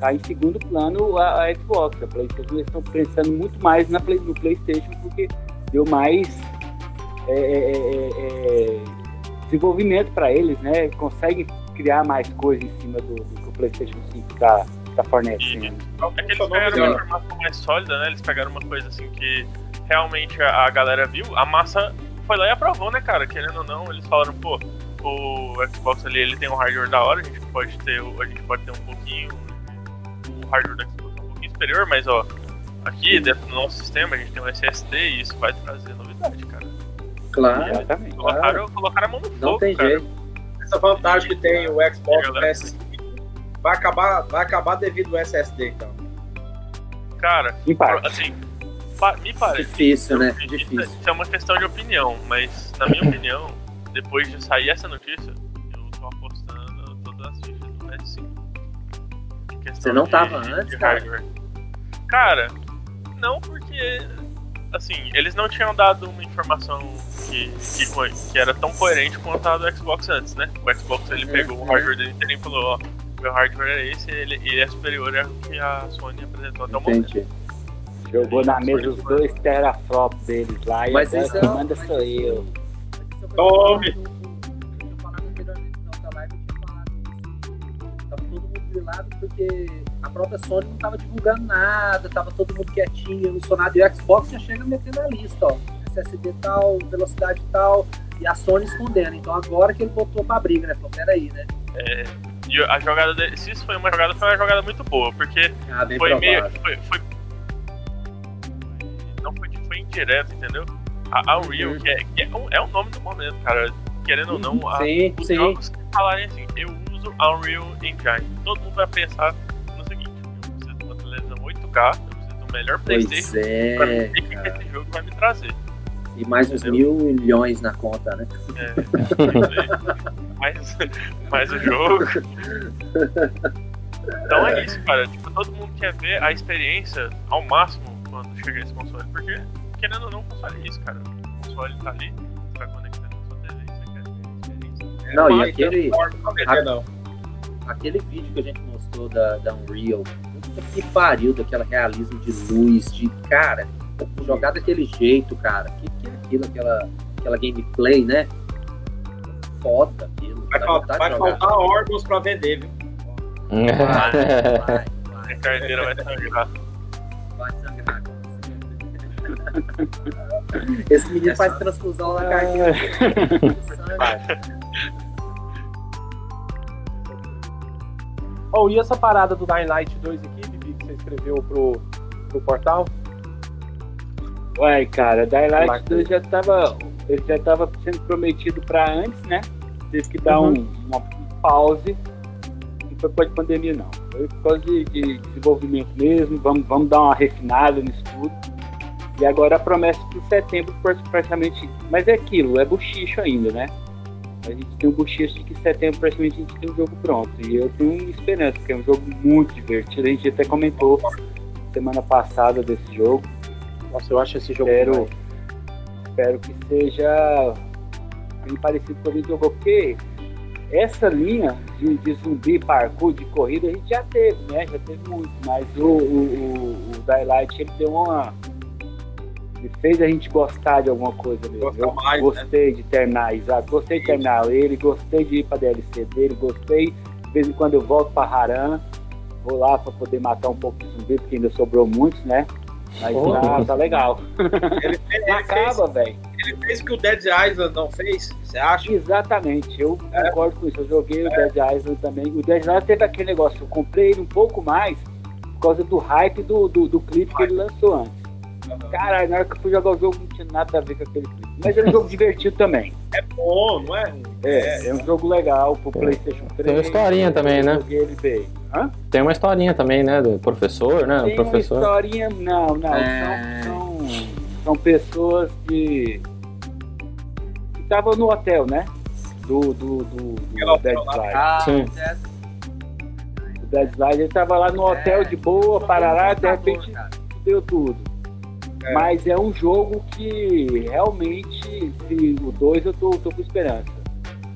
tá em segundo plano a, a Xbox. A Playstation eles estão pensando muito mais na Play- no Playstation porque deu mais é, é, é, é, desenvolvimento para eles, né? Conseguem criar mais coisas em cima do, do que o Playstation 5 tá, tá fornecendo. É que eles pegaram uma informação mais sólida, né? Eles pegaram uma coisa assim que realmente a, a galera viu, a massa foi lá e aprovou, né, cara? Querendo ou não, eles falaram, pô, o Xbox ali ele tem um hardware da hora, a gente pode ter, a gente pode ter um pouquinho. O hardware do Xbox é um pouquinho superior, mas ó, aqui dentro do nosso sistema a gente tem um SSD e isso vai trazer novidade, cara. Claro, Exatamente. Colocaram, colocaram a mão no não fogo, tem cara. jeito. Essa vantagem que tem o Xbox a galera- PS5 vai acabar, vai acabar devido ao SSD, então. Cara, assim, me parece. Difícil, né? Isso- Difícil. Isso é uma questão de opinião, mas na minha opinião, depois de sair essa notícia, eu tô apostando todas as fichas do PS5. Questão Você não de- tava de antes, cara? hardware. Cara, não porque assim, eles não tinham dado uma informação que, que, que era tão coerente quanto a do Xbox antes, né? O Xbox ele Uhum, pegou o uhum. hardware dele inteiro e falou, ó, meu hardware é esse, ele, ele é superior ao que a Sony apresentou até o momento. Jogou na mesa os dois teraflops deles lá e Mas agora isso é- quem manda sou isso- eu. Tome! Tava todo mundo grilado porque a própria Sony não tava divulgando nada, tava todo mundo quietinho, não sou nada. E o Xbox já chega metendo a lista, ó. SSD tal, velocidade tal, e a Sony escondendo. Então agora que ele botou pra briga, né? Falou, peraí, né? E a jogada dele, se isso foi uma jogada, foi uma jogada muito boa, porque Ah, foi meio. provável. Foi, foi- não indireto, entendeu? A, a Unreal, Uhum. que, é, que é, um, é o nome do momento, cara. Querendo ou não, a, Sim, os sim. jogos que falarem assim, eu uso a Unreal Engine, todo mundo vai pensar no seguinte: eu preciso de uma televisão 8K, eu preciso do melhor PlayStation Pois pra é. ver o que, que esse jogo vai me trazer. E mais uns mil milhões na conta, né? mais, mais o jogo. Então é isso, cara. Tipo, todo mundo quer ver a experiência ao máximo quando chega esse console. Porque, querendo ou não, o console é isso, cara. O console tá ali, você vai conectar na sua TV, você quer ter a experiência. Não, e Vai, aquele, vai não. aquele vídeo que a gente mostrou da, da Unreal, puta que pariu daquela realismo de luz, de cara, jogar daquele jeito, cara. Que que é aquilo, aquela, aquela gameplay, né? Foda aquilo. Vai, vai faltar órgãos pra vender, viu? Vai, vai, A carteira vai sangrar. vai sangrar. Esse menino faz transfusão na carteira. Oh, e essa parada do Dying Light 2 aqui, Bibi, que você escreveu pro, pro portal? Uai, cara, Dying Light que- 2 já tava, ele já tava sendo prometido pra antes, né? Teve que dar Uhum. um, uma pause. Não foi por causa de pandemia, não. Foi por causa de, de desenvolvimento mesmo. Vamos, vamos dar uma refinada nisso tudo. E agora a promessa de setembro, pra- praticamente. Mas é aquilo, é buchicho ainda, né? A gente tem um buchicho de que em setembro praticamente a gente tem um jogo pronto. E eu tenho esperança, porque é um jogo muito divertido. A gente até comentou semana passada desse jogo. Nossa, eu acho esse jogo. Espero, espero que seja bem parecido com o que a gente jogou, porque essa linha de, de zumbi, parkour, de corrida, a gente já teve, né? Já teve muito, mas o, o, o, o Daylight ele deu uma. Ele fez a gente gostar de alguma coisa mesmo. Gostar Eu mais, né? gostei de terminar, exato. Gostei de terminar ele, gostei de ir pra DLC dele, gostei. De vez em quando eu volto pra Haran, vou lá pra poder matar um pouco de zumbi, porque ainda sobrou muitos, né? Mas Oh. tá, tá legal. Ele, fez- ele acaba, velho. ele fez o que o Dead Island não fez, você acha? Exatamente, eu concordo com isso. Eu joguei o Dead Island também. O Dead Island teve aquele negócio, eu comprei ele um pouco mais por causa do hype do, do, do clipe que ele lançou antes. Caralho, na hora que eu fui jogar o jogo não tinha nada a ver com aquele clipe. Mas é um jogo divertido também. É bom, não é ruim. É, é um jogo legal pro PlayStation 3. Tem uma historinha também, né? Tem uma historinha também, né? Do professor, né? Tem o professor. uma historinha. Não, não. É. São, são, são pessoas que. que estavam no hotel, né? Do, do, do, do Dead hotel. Slide. Ah, Sim. é, O Dead Slide, ele tava lá no hotel É. de boa, parará, de repente cara. deu tudo. É. Mas é um jogo que realmente, se o 2 eu tô, tô com esperança.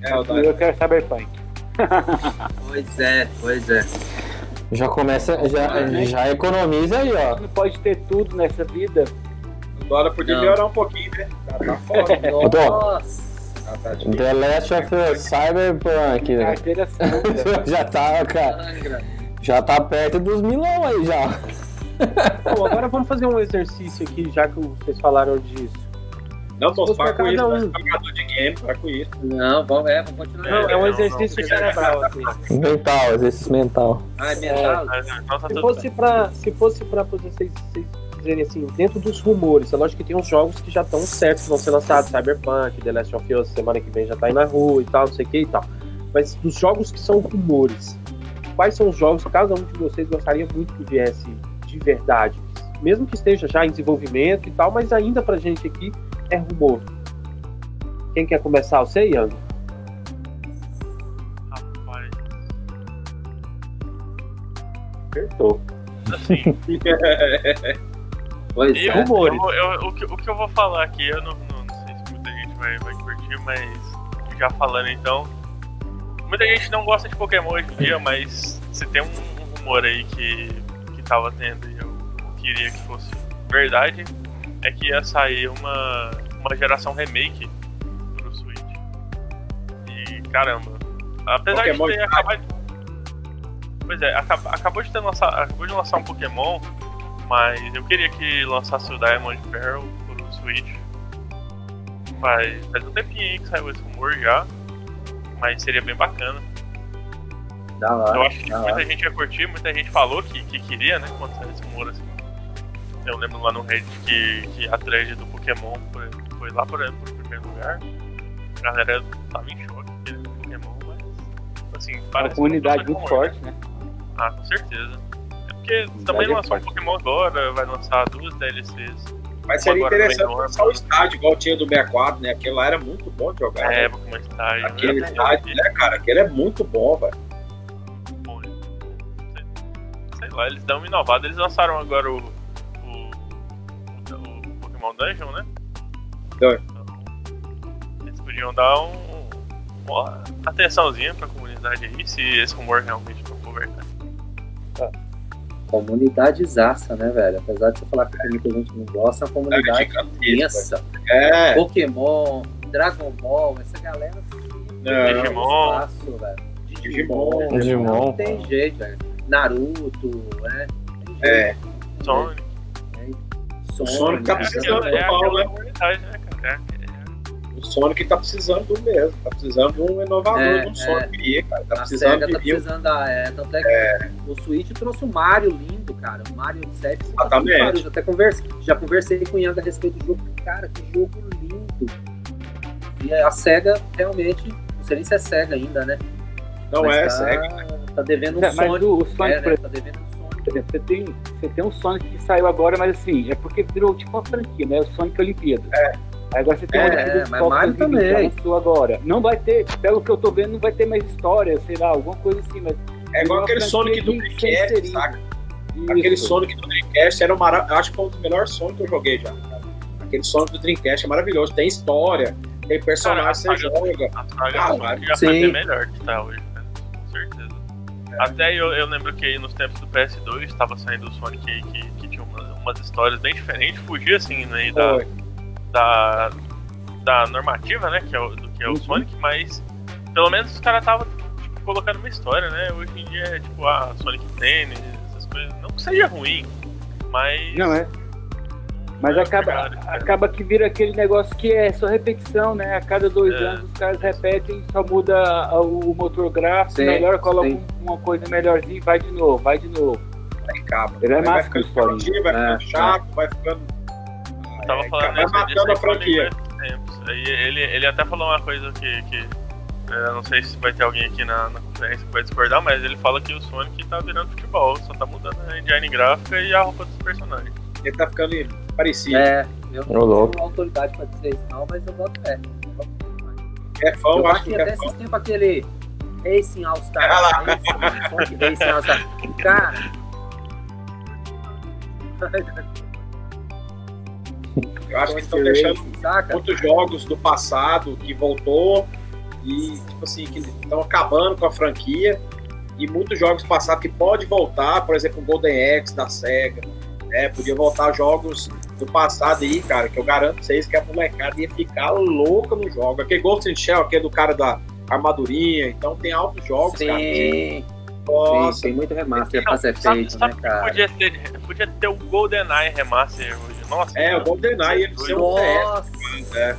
É, o eu quero Cyberpunk. Pois é, pois é. Já começa, já, já economiza aí, ó. Não pode ter tudo nessa vida. O dólar podia Não. melhorar um pouquinho, né? Tá, tá foda. Nossa. Tá, tá difícil. The Last of Us Cyberpunk, né? Já tá, cara, já tá perto dos milão aí já. Bom, agora vamos fazer um exercício aqui, já que vocês falaram disso. Não, moço, fosse para pra com isso. um. é jogador de game, para com isso. Não, vamos, é, vamos continuar. Não, é um não, exercício não. cerebral. Assim. Mental, exercício mental. Ah, é mental? Mas, Não, tá Se fosse pra, se fosse pra vocês, vocês dizerem assim, dentro dos rumores, é lógico que tem uns jogos que já estão certos, que vão ser lançados, Cyberpunk, The Last of Us, semana que vem já tá aí na rua e tal, não sei o que e tal. Mas dos jogos que são rumores, quais são os jogos que cada um de vocês gostaria muito que viesse de verdade? Mesmo que esteja já em desenvolvimento e tal, mas ainda pra gente aqui é rumor. Quem quer começar? Você, Ian? Rapaz, Acertou. assim, Pois eu, é. rumores. eu- eu- o, que, o que eu vou falar aqui, eu não, não- não sei se muita gente vai, vai curtir, mas já falando então. Muita gente não gosta de Pokémon hoje em dia, mas se tem um, um rumor aí que, que tava tendo e eu queria que fosse verdade, é que ia sair uma, uma geração remake pro Switch. E caramba, apesar Pokémon de ter acabado. Pois é, acab- acabou de ter lançado. Acabou de lançar um Pokémon, mas eu queria que lançasse o Diamond Pearl pro Switch. Faz, faz um tempinho aí que saiu esse rumor já. Mas seria bem bacana. Da hora, Eu acho que muita hora. gente ia curtir, muita gente falou que, que queria, né? Quando saiu esse rumor assim. Eu lembro lá no Reddit que, que a thread do Pokémon foi, foi lá por, por primeiro lugar. A galera tava em choque querendo Pokémon, mas assim, É uma parece comunidade muito forte, né? Ah, com certeza. É porque também é lançou um forte. Pokémon agora, vai lançar duas DLCs. Mas seria Agora interessante lançar o estádio, igual tinha do 64, né? Aquele lá era muito bom de jogar. É, né? Pokémon Estágio. Aquele é estádio, né, cara? Aquele é muito bom, velho. Lá, eles dão uma inovada. Eles lançaram agora o, o, o, o Pokémon Dungeon, né? Dungeon. Então, eles podiam dar um, uma atençãozinha pra comunidade aí, se esse rumor realmente não for verdade. Comunidade zaça, né, velho? Apesar de você falar que muita gente não gosta, é uma comunidade imensa. É, Pokémon, Dragon Ball, essa galera não, Digimon. espaço, velho. Digimon. Digimon. Não tem jeito, velho. Naruto, né? Jeito. é. Sonic. O Sonic tá É, precisando do é mal, aquela né? né? É- O Sonic tá precisando do mesmo. Tá precisando de um inovador, É, de um Sonic aí, cara. Tá A precisando SEGA de tá precisando da. É, tanto é que o Switch trouxe um Mario lindo, cara. O Mario 7. Exatamente. Já até conversei, já conversei com o Yang a respeito do jogo. Cara, que jogo lindo. E a SEGA realmente. Não sei nem se é SEGA ainda, né? Não Mas é, tá, segue. Tá devendo um Mas Sonic. o, o Sonic, É, por né? Tá devendo um Sonic. Por exemplo, você tem, você tem um Sonic que saiu agora, mas assim, é porque virou tipo uma franquia, né? O Sonic Olimpíada. É. Aí agora você tem É, o Olimpíada mas Mario 2020, já também. lançou agora. Não vai ter, pelo que eu tô vendo, não vai ter mais história, sei lá, alguma coisa assim, mas. É igual uma aquele Sonic do Dreamcast, saca? Isso. Aquele Sonic do Dreamcast era um mara... acho que foi um dos melhores Sonic que eu joguei já. cara. Aquele Sonic do Dreamcast é maravilhoso. Tem história, tem personagem que você Cara, joga. A saga Ah, Sonic Mario. já Sim. foi até melhor que tá hoje. Até eu, eu lembro que aí nos tempos do PS2 estava saindo o Sonic aí que, que tinha umas, umas histórias bem diferentes, fugia assim né, da, da, da normativa, né? Que é o, do que é o Uhum. Sonic, mas pelo menos os caras estavam tipo, colocando uma história, né? Hoje em dia é tipo, ah, Sonic Tênis, essas coisas. Não que seja ruim, mas. Não é. Mas é acaba, cara. acaba que vira aquele negócio que é só repetição, né? A cada dois É. anos os caras repetem, só muda o motor gráfico, Sim, melhor, coloca sim. um- uma coisa melhorzinha e vai de novo, vai de novo. Aí acaba. Ele é vai massa ficando chatinho, vai ficando É, chato, vai ficando. Tava É, falando vai matando a franquia. Aí ele, ele até falou uma coisa que. que é, não sei se vai ter alguém aqui na, na conferência que vai discordar, mas ele fala que o Sonic tá virando futebol, só tá mudando a engine gráfica e a roupa dos personagens. Ele tá ficando parecido. É, eu não louco. tenho autoridade pra dizer isso não, mas eu boto fé. É fã, Eu eu acho que é até esses tempos aquele Racing All Star. Ah lá. Racing, Racing All Star. Cara. Eu acho que eles estão deixando saca? muitos jogos do passado que voltou e, tipo assim, que estão acabando com a franquia. E muitos jogos passados que pode voltar, por exemplo, o Golden Axe da SEGA. Né? Podia voltar jogos do passado aí, cara, que eu garanto vocês que a molecada ia ficar louca no jogo. Aquele Ghost in Shell, aquele do cara da armadurinha. Então tem altos jogos, cara. que- Sim, sim, Nossa, tem muito remaster pra ser sabe, feito, né, sabe que cara? podia ter, podia ter o GoldenEye Remaster hoje. Nossa, É, o mano, GoldenEye, ele ser um TS. Nossa, É.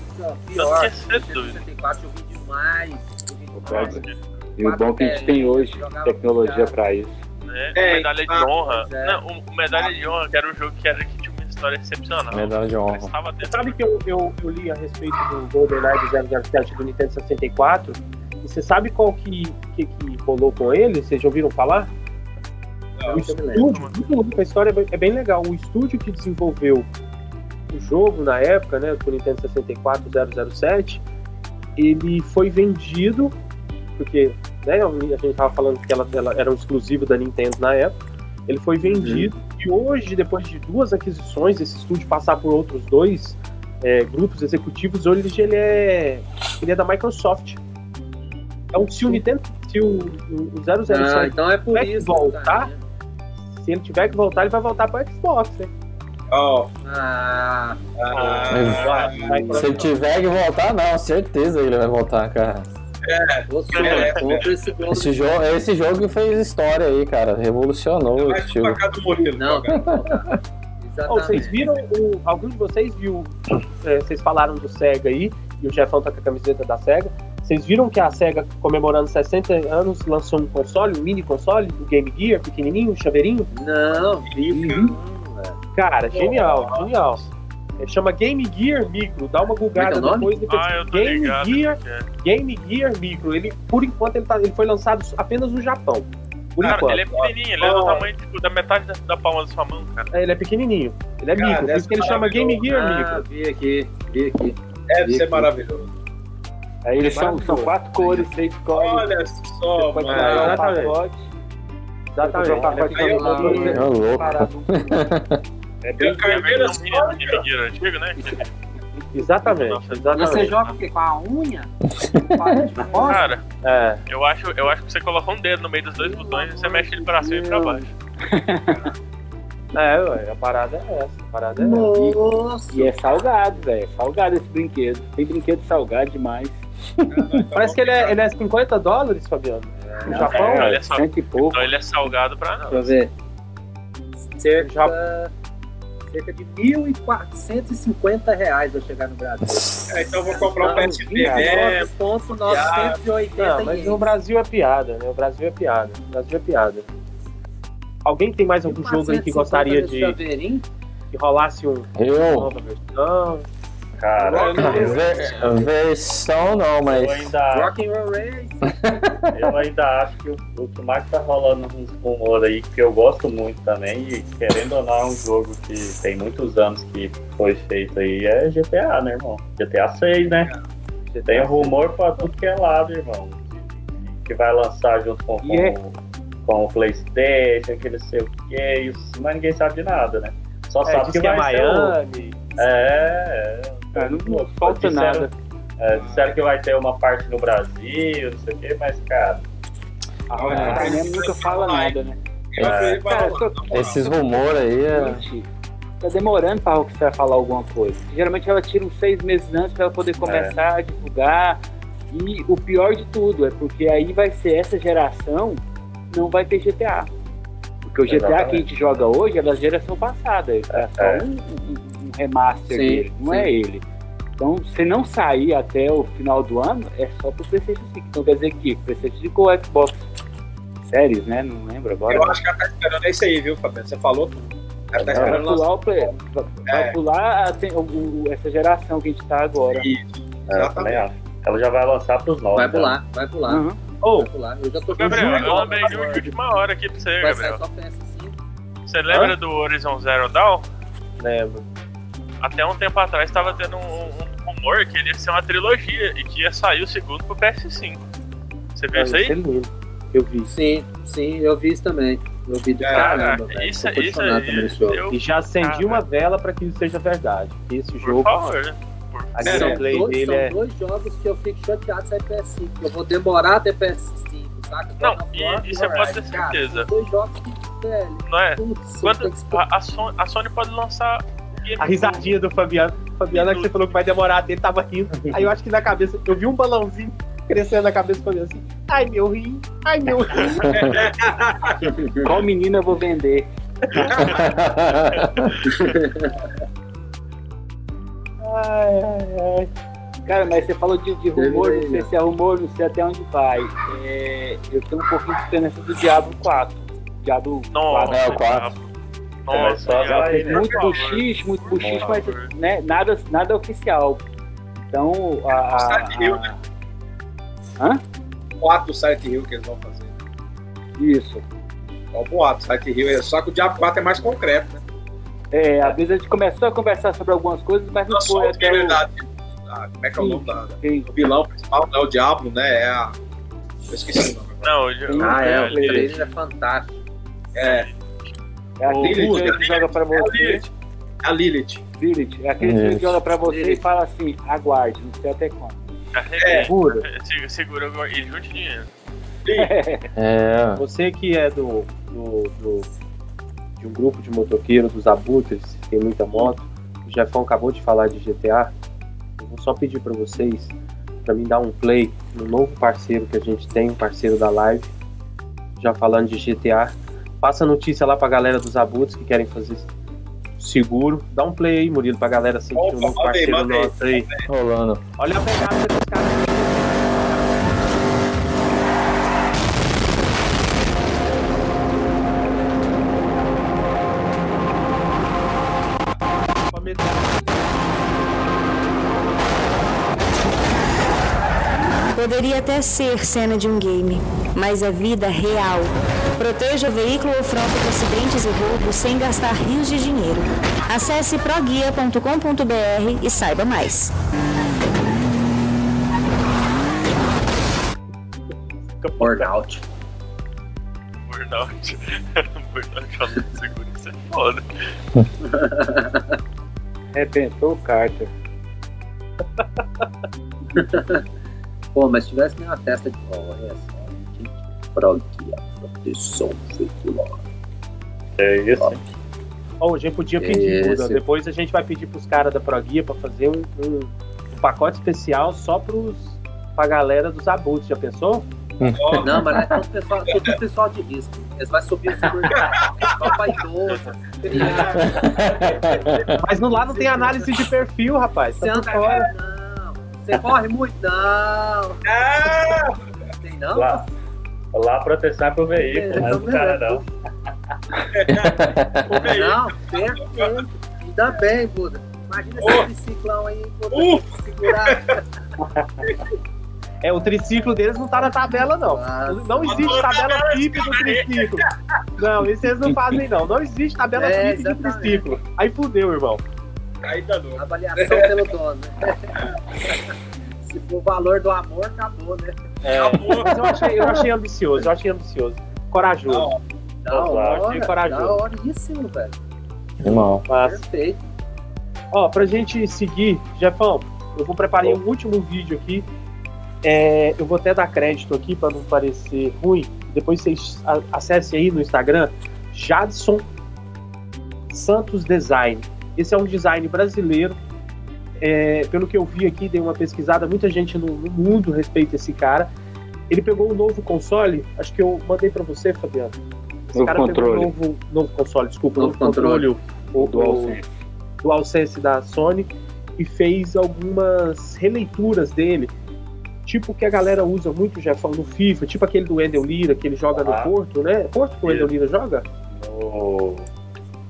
pior. Não tinha sido. 64 eu vi demais. Eu vi demais. E o bom que a gente tem hoje, tecnologia pra isso. Né? É, o Medalha de Honra. é. Não, o Medalha de Honra, que era um jogo que, era, que tinha uma história excepcional. Medalha de honra. Você sabe que eu, eu, eu li a respeito do GoldenEye do 007 do Nintendo 64? E você sabe qual que, que, que rolou com ele? Vocês já ouviram falar? Não, o estúdio, muito louco, a história é bem- é bem legal. O estúdio que desenvolveu o jogo na época, né, do Nintendo 64 007, ele foi vendido, porque né, a gente estava falando que ela, ela era um exclusivo da Nintendo na época. Ele foi vendido e hoje, depois de duas aquisições, esse estúdio passar por outros dois é, grupos executivos, hoje ele é, ele é da Microsoft. Então, se o Nintendo, se o, o, o 007 Ah, então é por isso. voltar? cara. se ele tiver que voltar, ele vai voltar para Xbox, né? Ó, Ah, ah, vai- Se ele tiver que voltar, não, certeza ele vai voltar, cara. Você É, compra esse jogo. Esse jogo, esse jogo fez história aí, cara. Revolucionou o estilo. Murilo. Não, cara. Ô, vocês viram, o, algum de vocês viu, é, vocês falaram do SEGA aí, e o Jefão tá com a camiseta da SEGA, vocês viram que a SEGA, comemorando 60 anos, lançou um console, um mini console, do Game Gear, pequenininho, um chaveirinho? Não, vi, Uhum. Cara, genial, genial. Ele chama Game Gear Micro, dá uma gulgada Como é que é depois, depois Ah, eu tô Game ligado. Gear, é. Game Gear Micro. Ele, por enquanto, ele, tá, ele foi lançado apenas no Japão. Por Cara, enquanto. ele é pequenininho, ele é do tamanho tipo, da metade da, da palma da sua mão, cara. É, Ele é pequenininho. Ele é Cara, micro, por isso que ele chama Game Gear Ah, Micro. vi aqui, vi aqui. Deve ser maravilhoso. Aí eles são, são quatro cores, você escolhe. Olha só, mano. o exatamente. pacote. Exatamente. Comprar o pacote Aí eu- com tudo, É. É bem É a Carteira Gear antigo, né? Exatamente, Nossa, Você exatamente. joga o quê? Com a unha? De fósforo? Cara, É, eu acho, eu acho que você coloca um dedo no meio dos dois botões e você mexe ele pra cima e pra baixo. é, ué, a parada é essa. A parada é essa. Nossa! E é salgado, velho. É salgado esse brinquedo. Tem brinquedo salgado demais. Parece que ele é, ele é 50 dólares, Fabiano. No Japão, É, é, ele é sal- e pouco. Então ele é salgado pra não. Deixa eu ver. Cerca, Já- cerca de 1.450 reais vai chegar no Brasil. É, então eu vou comprar um PSP mesmo. 29.980 Não, mas no Brasil é piada, né? O Brasil é piada. O Brasil é piada. Alguém tem mais algum jogo aí que gostaria de que rolasse um- Eu. nova versão? Cara, Ver- versão não, eu mas. ainda, Rock'n'Roll Race. eu ainda acho que o, o que mais tá rolando uns rumores aí, que eu gosto muito também, e querendo ou não, é um jogo que tem muitos anos que foi feito aí, é GTA, né, irmão? GTA 6, né? Tem rumor pra tudo que é lado, irmão. Que vai lançar junto com, com, E é- com o Playstation, que não sei o que, mas ninguém sabe de nada, né? Só É, sabe que, que é vai ser o- Miami. É, é. Não, não falta Disseram- nada. É, disseram que vai ter uma parte no Brasil, não sei o que, mas, cara, A Rockstar mesmo nunca fala nada, né? Vai Cara, só- Esses rumores aí é. Gente, tá demorando pra Rockstar falar alguma coisa. Geralmente ela tira uns seis meses antes pra ela poder começar a divulgar. E o pior de tudo é porque aí vai ser essa geração, não vai ter GTA. Porque o GTA que a Exatamente. gente joga hoje é da geração passada. É só É. um, um- um remaster Sim, dele, não sim. é ele. Então, se não sair até o final do ano, é só pro PlayStation 5. Então quer dizer que PlayStation 5 ou Xbox Series, né? Não lembro agora. Eu acho que ela tá esperando isso aí, viu, Fabiano? Você falou tudo. Ela tá Vai esperando lançar. pular, o play, vai, vai É. pular a- o- o- essa geração que a gente tá agora. Isso. É. Ela já vai lançar pros novos. Vai né? pular, vai pular. Uhum. Vai pular. Eu já tô Gabriel, eu lembrei de de última hora aqui pra você, Vai Gabriel. só PS5. Você lembra do Horizon Zero Dawn? lembro. Até um tempo atrás tava tendo um, um rumor que ele ia ser uma trilogia e que ia sair o segundo pro PS5. Você viu isso Isso é aí? lindo. Eu vi. Sim, sim, eu vi isso também. Eu vi do É, caramba, Cara, velho. isso, Tô isso nesse jogo. Eu, E já acendi Cara. uma vela pra que isso seja verdade. Esse por jogo, favor. né? A É, São, gameplay dois, dele são é. dois jogos que eu fico chateado sair PS5. Eu vou demorar até PS5, saca? Não, e- e você pode ter Cara, certeza. são dois jogos que, velho, Não é? putz, Quando a, a Sony, a Sony pode lançar a risadinha do Fabiano. Fabiano, é que você falou que vai demorar ele tava rindo. Aí eu acho que na cabeça, eu vi um balãozinho crescendo na cabeça do Fabiano assim. Ai, meu rim, ai, meu rim. Qual menina eu vou vender? ai, ai, ai. Cara, mas você falou de, de rumor, não sei se é rumor, não sei até onde vai. É, eu tenho um pouquinho de esperança do Diablo 4. Diablo Nossa, 4. É, o 4. Nossa, né? Muito buchiche, muito buchiche, mas né, nada, nada oficial. Então, a. a, Silent Hill, a- né? Hã? Boato do Silent Hill que eles vão fazer. Isso. Qual o boato? Silent Hill é só que o Diablo 4 é mais concreto, né? É, às vezes a gente começou a conversar sobre algumas coisas, mas não Não foi o até trailer o. da, da- Como é que é o nome da, do vilão principal? Não é o Diablo, né? É a. Eu esqueci o nome. Não, eu, Ah, é, o ali- trailer é fantástico. É, É aquele Lilith, jogo que joga pra é você. Lilith. A Lilith. Lilith, é aquele Isso. que joga pra você Lilith. e fala assim, aguarde, não sei até quando. Pura. Segura, segura agora e junte dinheiro. É. Você que é do, do, do- de um grupo de motoqueiros, dos abutres, que tem muita moto, o Jefão acabou de falar de GTA. Eu vou só pedir pra vocês pra mim dar um play no novo parceiro que a gente tem, um parceiro da live, já falando de GTA. Passa a notícia lá pra galera dos abutres que querem fazer seguro. Dá um play aí, Murilo, pra galera sentir Opa, um novo parceiro nosso aí. Rolando. Olha a pegada dos caras. Poderia até ser cena de um game, mas é vida real. Proteja o veículo ou frota de acidentes e roubos sem gastar rios de dinheiro. Acesse proguia.com.br e saiba mais. Burnout. Burnout. Burnout falando de segurança é foda. Arrebentou o Carter. Pô, mas se tivesse nenhuma testa de olha só, gente, proguia, proteção veicular. É isso. Ó, a gente podia pedir, Esse. Buda. Depois a gente vai pedir pros caras da Proguia pra fazer um, um- um pacote especial só pros, pra galera dos abutres. Já pensou? Não, mas não é todo pessoal, é todo pessoal de risco. Eles vão subir o seguro. Só pra idoso. Mas no, lá não tem análise de perfil, rapaz. Você Tá anda fora. Você corre muito, não. Ah! Tem não? Lá, lá proteção é pro veículo, mas o cara não. Não, perfeito. Ainda bem, Buda. Imagina esse triciclão aí, Buda, Uh! segurar. É, o triciclo deles não tá na tabela, não. Nossa. Não existe tabela FIP do triciclo. Não, isso eles não fazem, não. Não existe tabela É, FIP exatamente. triciclo. Aí fudeu, irmão. Aí danou. Avaliação pelo dono, né? Se for o valor do amor, acabou, né? É, mas eu achei, eu achei ambicioso, eu achei ambicioso. Corajoso. Não, Da eu achei hora, corajoso. da horíssimo, velho. Irmão. Mas, Perfeito. Ó, pra gente seguir, Jefão, eu vou preparar um último vídeo aqui. É, eu vou até dar crédito aqui pra não parecer ruim. Depois vocês acessem aí no Instagram, Jadson Santos Design. Esse é um design brasileiro. É, pelo que eu vi aqui, dei uma pesquisada, muita gente no, no mundo respeita esse cara. Ele pegou o novo console, acho que eu mandei pra você, Fabiano. Esse Novo cara pegou controle. o novo, novo console, desculpa, Novo novo controle, o, o, DualSense. DualSense da Sony e fez algumas releituras dele, tipo que a galera usa muito, Jefão, no FIFA, tipo aquele do Wendel Lira, que ele joga no Ah. Porto, né? Porto que o Wendel Lira joga? No...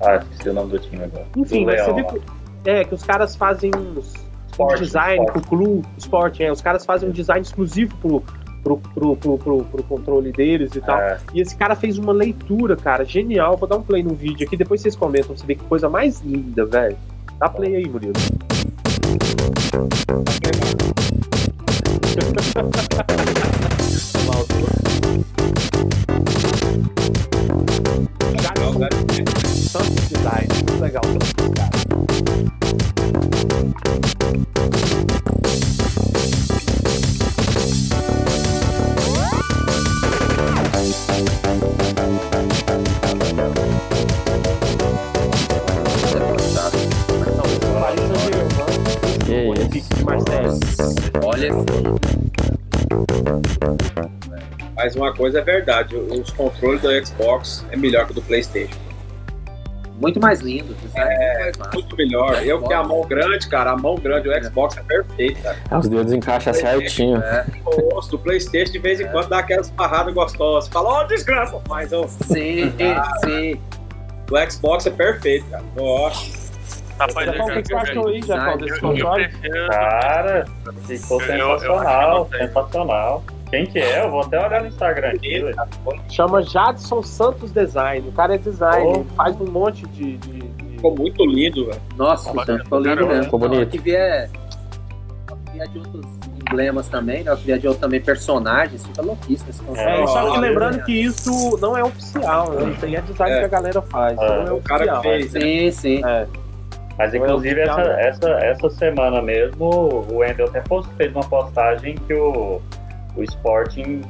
Ah, esqueci o nome do time agora. Enfim, você vê lá. que, é, que os caras fazem uns um Esporte, design esporte. pro clube, esporte, é, os caras fazem um design exclusivo pro, pro, pro, pro, pro, pro controle deles e tal. É, E esse cara fez uma leitura, cara, genial. Vou dar um play no vídeo aqui, depois vocês comentam pra você ver que coisa mais linda, velho. Dá play aí, Murilo. Tanto design, muito legal. Que de Marseille. Olha Mas uma coisa é verdade, os controles do Xbox é melhor que o do Playstation. Muito mais lindo. o é muito mais. Muito melhor. Eu que a mão grande, cara, a mão grande, o Xbox é perfeito, cara. Os dedos encaixam certinho. É, O osso do Playstation de vez em quando dá aquelas barradas gostosas. Fala, ó, desgraça, mas o, sim, sim. o Xbox é perfeito, cara. Nossa. Rapaz, o que que você achou aí, Jacão, desse eu, eu console? prefiro. Cara, ficou Eu- eu- eu não tem. sensacional. Quem que é? Eu vou até olhar no Instagram aqui. Chama Jadson Santos Design. O cara é design, Oh. faz um monte de. de- de- Ficou muito lindo, velho. Nossa, Sam, ficou lindo caramba, mesmo. ficou bonito. Que vier, vier de outros emblemas também, né? Vier de outros também personagens, fica louquíssimo esse console. É, só que lembrando que isso não é oficial, né? Isso aí é design É. que a galera faz. É. não é O cara fez. né? Sim, sim. É. Mas Não é inclusive essa, né? essa, essa semana mesmo, o Wendel até post- fez uma postagem que o, o Sporting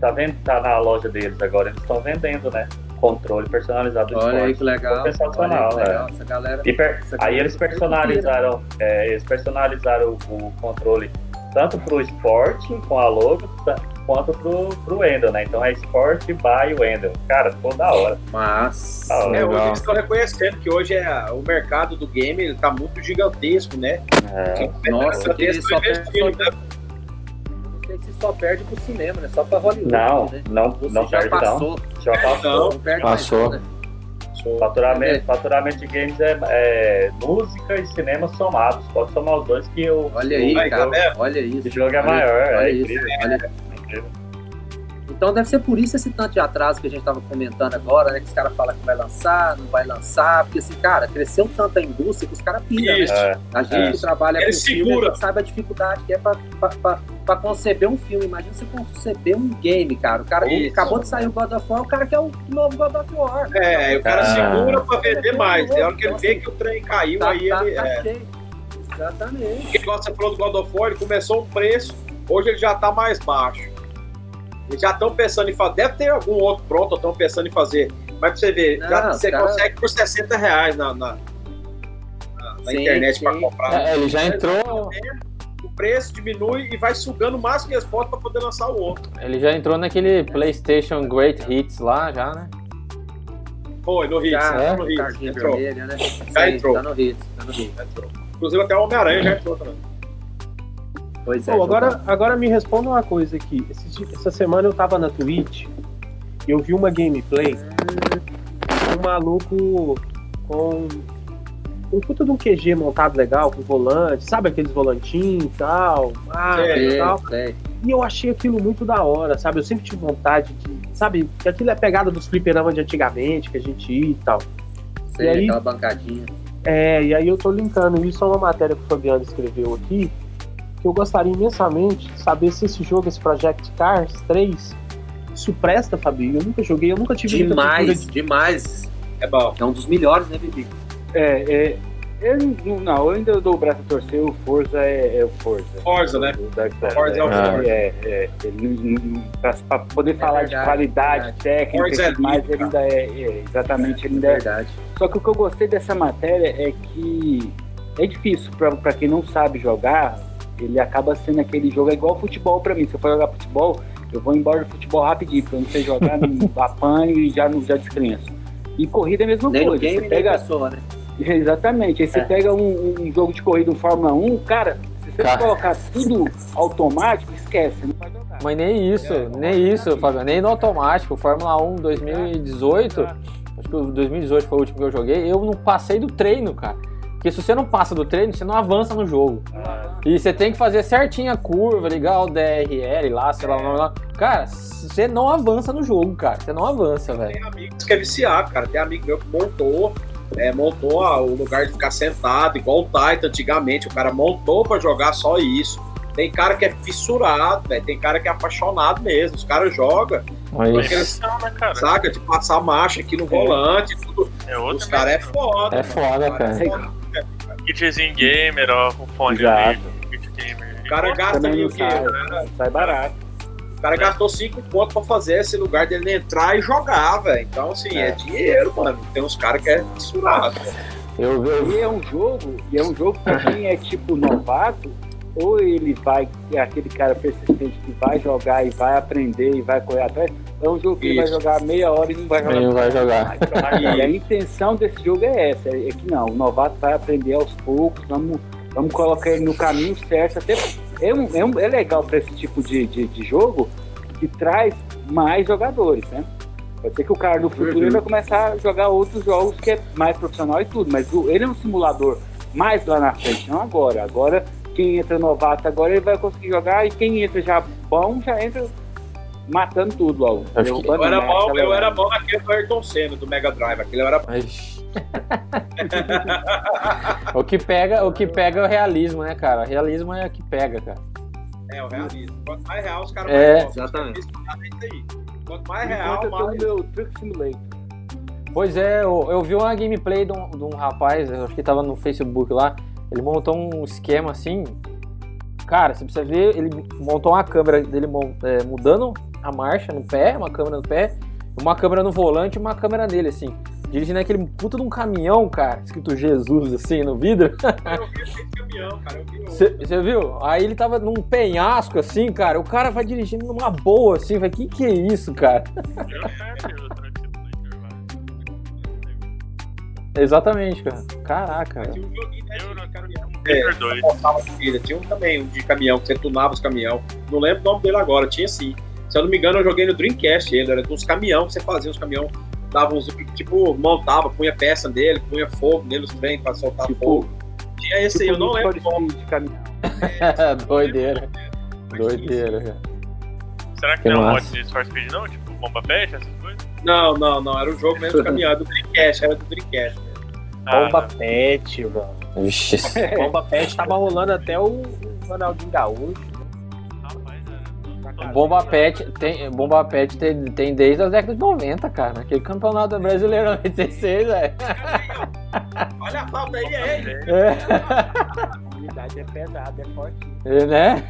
tá, vend, tá na loja deles agora, eles estão vendendo, né? Controle personalizado do Olha aí Sporting. que legal. Ficou sensacional, Olha aí que né? legal. Essa galera. Per- aí eles personalizaram, é, eles personalizaram o, o controle tanto pro Sporting com a logo, quanto pro, pro Wendel, né? Então é Sport by Wendel. Cara, ficou da hora. Mas. Da hora. É, hoje eles estão reconhecendo que hoje é, o mercado do game ele tá muito gigantesco, né? É. Nossa, que eles só né? Não sei se só perde pro cinema, né? Só pra Hollywood. Não, né? não, Você não já perde não. passou. Já passou. Não perde Passou. mais, né? Faturamento, faturamento de games é, é música e cinema somados. Pode somar os dois que o, Olha aí, cara. Olha isso. o jogo é Olha- maior. olha é isso. incrível. Olha- incrível. Então deve ser por isso esse tanto de atraso que a gente tava comentando agora, né? Que os caras falam que vai lançar, não vai lançar. Porque assim, cara, cresceu tanto a indústria que os caras piram, né? É, A gente É. que trabalha Ele com filme, a segura. gente sabe a dificuldade que é pra conceber um filme. Imagina você conceber um game, cara. O cara Isso. acabou de sair o God of War, o cara quer o novo God of War. É, o cara Ah. segura pra vender mais. É a hora que ele vê que o trem caiu, Tá, aí tá, ele. tá É, cheio. Exatamente. porque igual você falou do God of War, ele começou um preço, hoje ele já tá mais baixo. Eles já estão pensando em fazer. Deve ter algum outro pronto, estão pensando em fazer. Mas pra você ver, Não, já, você cara- consegue por 60 reais na, na, na- na Sim, internet pra comprar. É, ele já entrou. O preço diminui e vai sugando o máximo que eles podem pra poder lançar o outro. Ele já entrou naquele PlayStation Great Hits lá, já, né? Foi, no Hits. Já, entrou no Hits. Entrou. vermelha, né? Já entrou. Tá no hit, tá no hit. entrou. Inclusive até o Homem-Aranha já entrou também. Pois é. Agora, agora me responda uma coisa aqui. Esse- essa semana eu tava na Twitch e eu vi uma gameplay um maluco com um puta de um QG montado legal, com volante, sabe aqueles volantinhos e tal, ah, Sei, e tal. sei. E eu achei aquilo muito da hora, sabe? Eu sempre tive vontade de, sabe, que aquilo é pegada dos fliperamas de antigamente, que a gente ia e tal. Sei, E aí? aquela bancadinha. É, e aí eu tô linkando isso a uma matéria que o Fabiano escreveu aqui, que eu gostaria imensamente de saber se esse jogo, esse Project Cars 3, isso presta, Fabio. Eu nunca joguei, eu nunca tive Demais, cultura demais. É bom. É um dos melhores, né, Bibi? É, é, eu não, eu ainda dou o braço a torcer, o Forza é, é o Forza. Forza, né? Forza é o é, Forza. É, é, não- pra, pra poder falar verdade, de qualidade técnica Forza e é tudo mais, lindo, ele ainda é, é, exatamente, ele ainda é, Verdade. Só que o que eu gostei dessa matéria é que é difícil pra, pra quem não sabe jogar, ele acaba sendo aquele jogo, é igual futebol pra mim. Se eu for jogar futebol, eu vou embora do futebol rapidinho, porque eu não sei jogar, não apanho e já, não- já descrenço. E corrida é a mesma Nem coisa. game, Você pega, pessoa, né? Exatamente. Aí você É. pega um, um jogo de corrida, um Fórmula 1, cara, se você Cara. colocar tudo automático, esquece, você não vai jogar. Mas nem isso, nem isso, Fábio. Nem no automático. Fórmula 1 2018, acho que o 2018 foi o último que eu joguei, eu não passei do treino, cara. Porque se você não passa do treino, você não avança no jogo. E você tem que fazer certinho a curva, ligar o DRL lá, sei lá o nome lá. Cara, você não avança no jogo, cara. Você não avança, velho. Tem amigos que é viciado, cara. Tem amigo meu que montou, é, montou ah, o lugar de ficar sentado, igual o Titan antigamente. O cara montou pra jogar só isso. Tem cara que é fissurado, velho. Tem cara que é apaixonado mesmo. Os caras jogam. Aí, Porque eles, saca, de passar marcha aqui no volante, tudo. É outro Os caras é foda. é foda, Os cara. é foda. Kitzinho gamer, ó, com fone Exato. ali. Kit gamer. O cara gasta Também o quê? sai, né? sai barato. O cara gastou cinco pontos pra fazer esse lugar dele entrar e jogar, velho. Então, assim, é. É. dinheiro, mano. Tem uns caras que é fissurado. Eu, eu, E é um jogo, e é um jogo pra quem é tipo novato, ou ele vai, é aquele cara persistente que vai jogar e vai aprender e vai correr atrás, é um jogo que ele vai jogar meia hora e não vai jogar. Ele não vai jogar. E a intenção desse jogo é essa, é que não, o novato vai aprender aos poucos, vamos, vamos colocar ele no caminho certo, até é, um, é, um- é legal para esse tipo de, de, de jogo que traz mais jogadores, né? Pode ser que o cara no futuro Uhum. ele vai começar a jogar outros jogos que é mais profissional e tudo, mas o- ele é um simulador mais lá na frente, não agora. Agora, quem entra novato agora, ele vai conseguir jogar e quem entra já bom, já entra matando tudo logo. Derrubando Eu era, bom, eu era bom naquele do Ayrton Senna, do Mega Drive. Aquele eu era o que pega, o que pega é o realismo, né, cara? O realismo é o que pega, cara. É, o realismo. Quanto mais real, os caras É. mais. Exatamente. Aí. Quanto mais Enquanto real, eu mais. meu Truck Simulator. Pois é, eu, eu vi uma gameplay de um, de um rapaz, eu acho que tava no Facebook lá, ele montou um esquema assim. Cara, se você ver, ele montou uma câmera dele é, mudando a marcha no pé, uma câmera no pé, uma câmera no volante e uma câmera nele, assim. Dirigindo aquele puta de um caminhão, cara, escrito Jesus, assim, no vidro. Eu vi esse caminhão, cara. Eu vi Você viu? Aí ele tava num penhasco, assim, cara, o cara vai dirigindo numa boa, assim, vai, que que é isso, cara? Exatamente, cara. Caraca, cara. Tinha um joguinho desse Eu de não- caminhão. Gamer 2. Postava corrida. Tinha um também, um de caminhão, que você tunava os caminhão. Não lembro o nome dele agora, tinha sim. Se eu não me engano, eu joguei no Dreamcast ele, era dos caminhão que você fazia, os caminhão dava uns, tipo, montava, punha peça nele, punha fogo nele, os trem pra soltar Tipo, fogo. Tinha esse aí, eu não Need lembro o. Speed de caminhão. Doideira. Mas Doideira, cara. Será que Que não é um massa. mod de For Speed não? Tipo, bomba pet, essas coisas? Não, não, não, era um jogo mesmo de caminhão, era do Dreamcast, era do Dreamcast. mesmo. Ah, Bomba Pet, mano. Vixe. Bomba Pet tava rolando até o o Ronaldinho Gaúcho. É. Bomba Pet tem, Bomba Pet tem, tem desde as décadas de 90, cara. Aquele campeonato brasileiro 96, velho. Olha a falta aí, é ele. É, A unidade é pesada, é forte. é, né?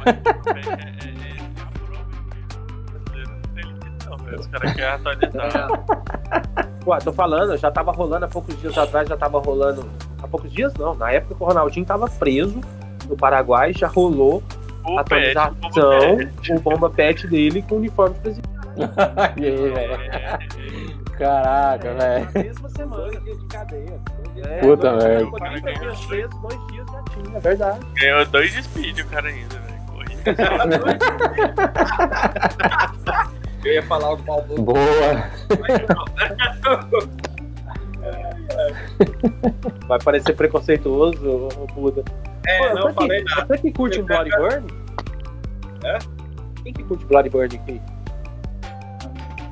Os caras querem atualizar. Ué, tô falando, já tava rolando há poucos dias atrás, já tava rolando. Há poucos dias não, na época que o Ronaldinho tava preso no Paraguai, já rolou O a pet, atualização, o pet. o bomba pet dele com o uniforme presidencial. E aí, velho. Caraca, velho. Mesma semana. De cadeia. É, Puta dois- merda. ficou 30 dias preso, dois dias já tinha, é verdade. Ganhou dois de speed o cara ainda, velho. Corrida. Eu ia falar o pau do Boa. Vai parecer preconceituoso, Buda. É, Pô, não falei que, nada. Você que curte um Bloody Burn? É? Quem que curte Bloody Burn aqui?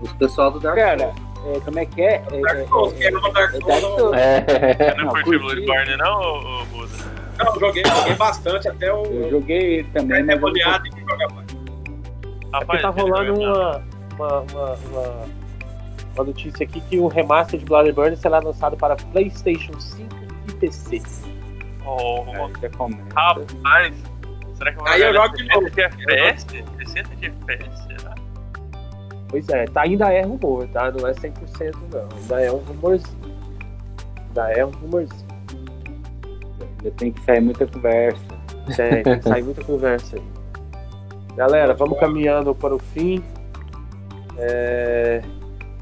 Os pessoal do Dark Cara, é, como é que é? É, Dark Souls, é, quem Dark é, Souls, Dark não- Souls. É. Não Não, curtiu curti. Bloodborne não, Buda? Não, joguei, joguei bastante até o. Eu joguei ele também, É mas eu não goleado e jogar mais. É porque tá rolando joga- uma, uma, uma, uma, uma notícia aqui que o remaster de Bloody Burn será lançado para PlayStation 5 e PC. Oh, rapaz, será que vai Aí eu jogo de 60 novo. de FPS? 60 de FPS, será? Pois é, tá, ainda é rumor, tá? Não é 100% não. Ainda é um rumorzinho. Ainda é um rumorzinho. Ainda tem que sair muita conversa. Tem, tem que sair muita conversa aí. Galera, vamos caminhando para o fim. É,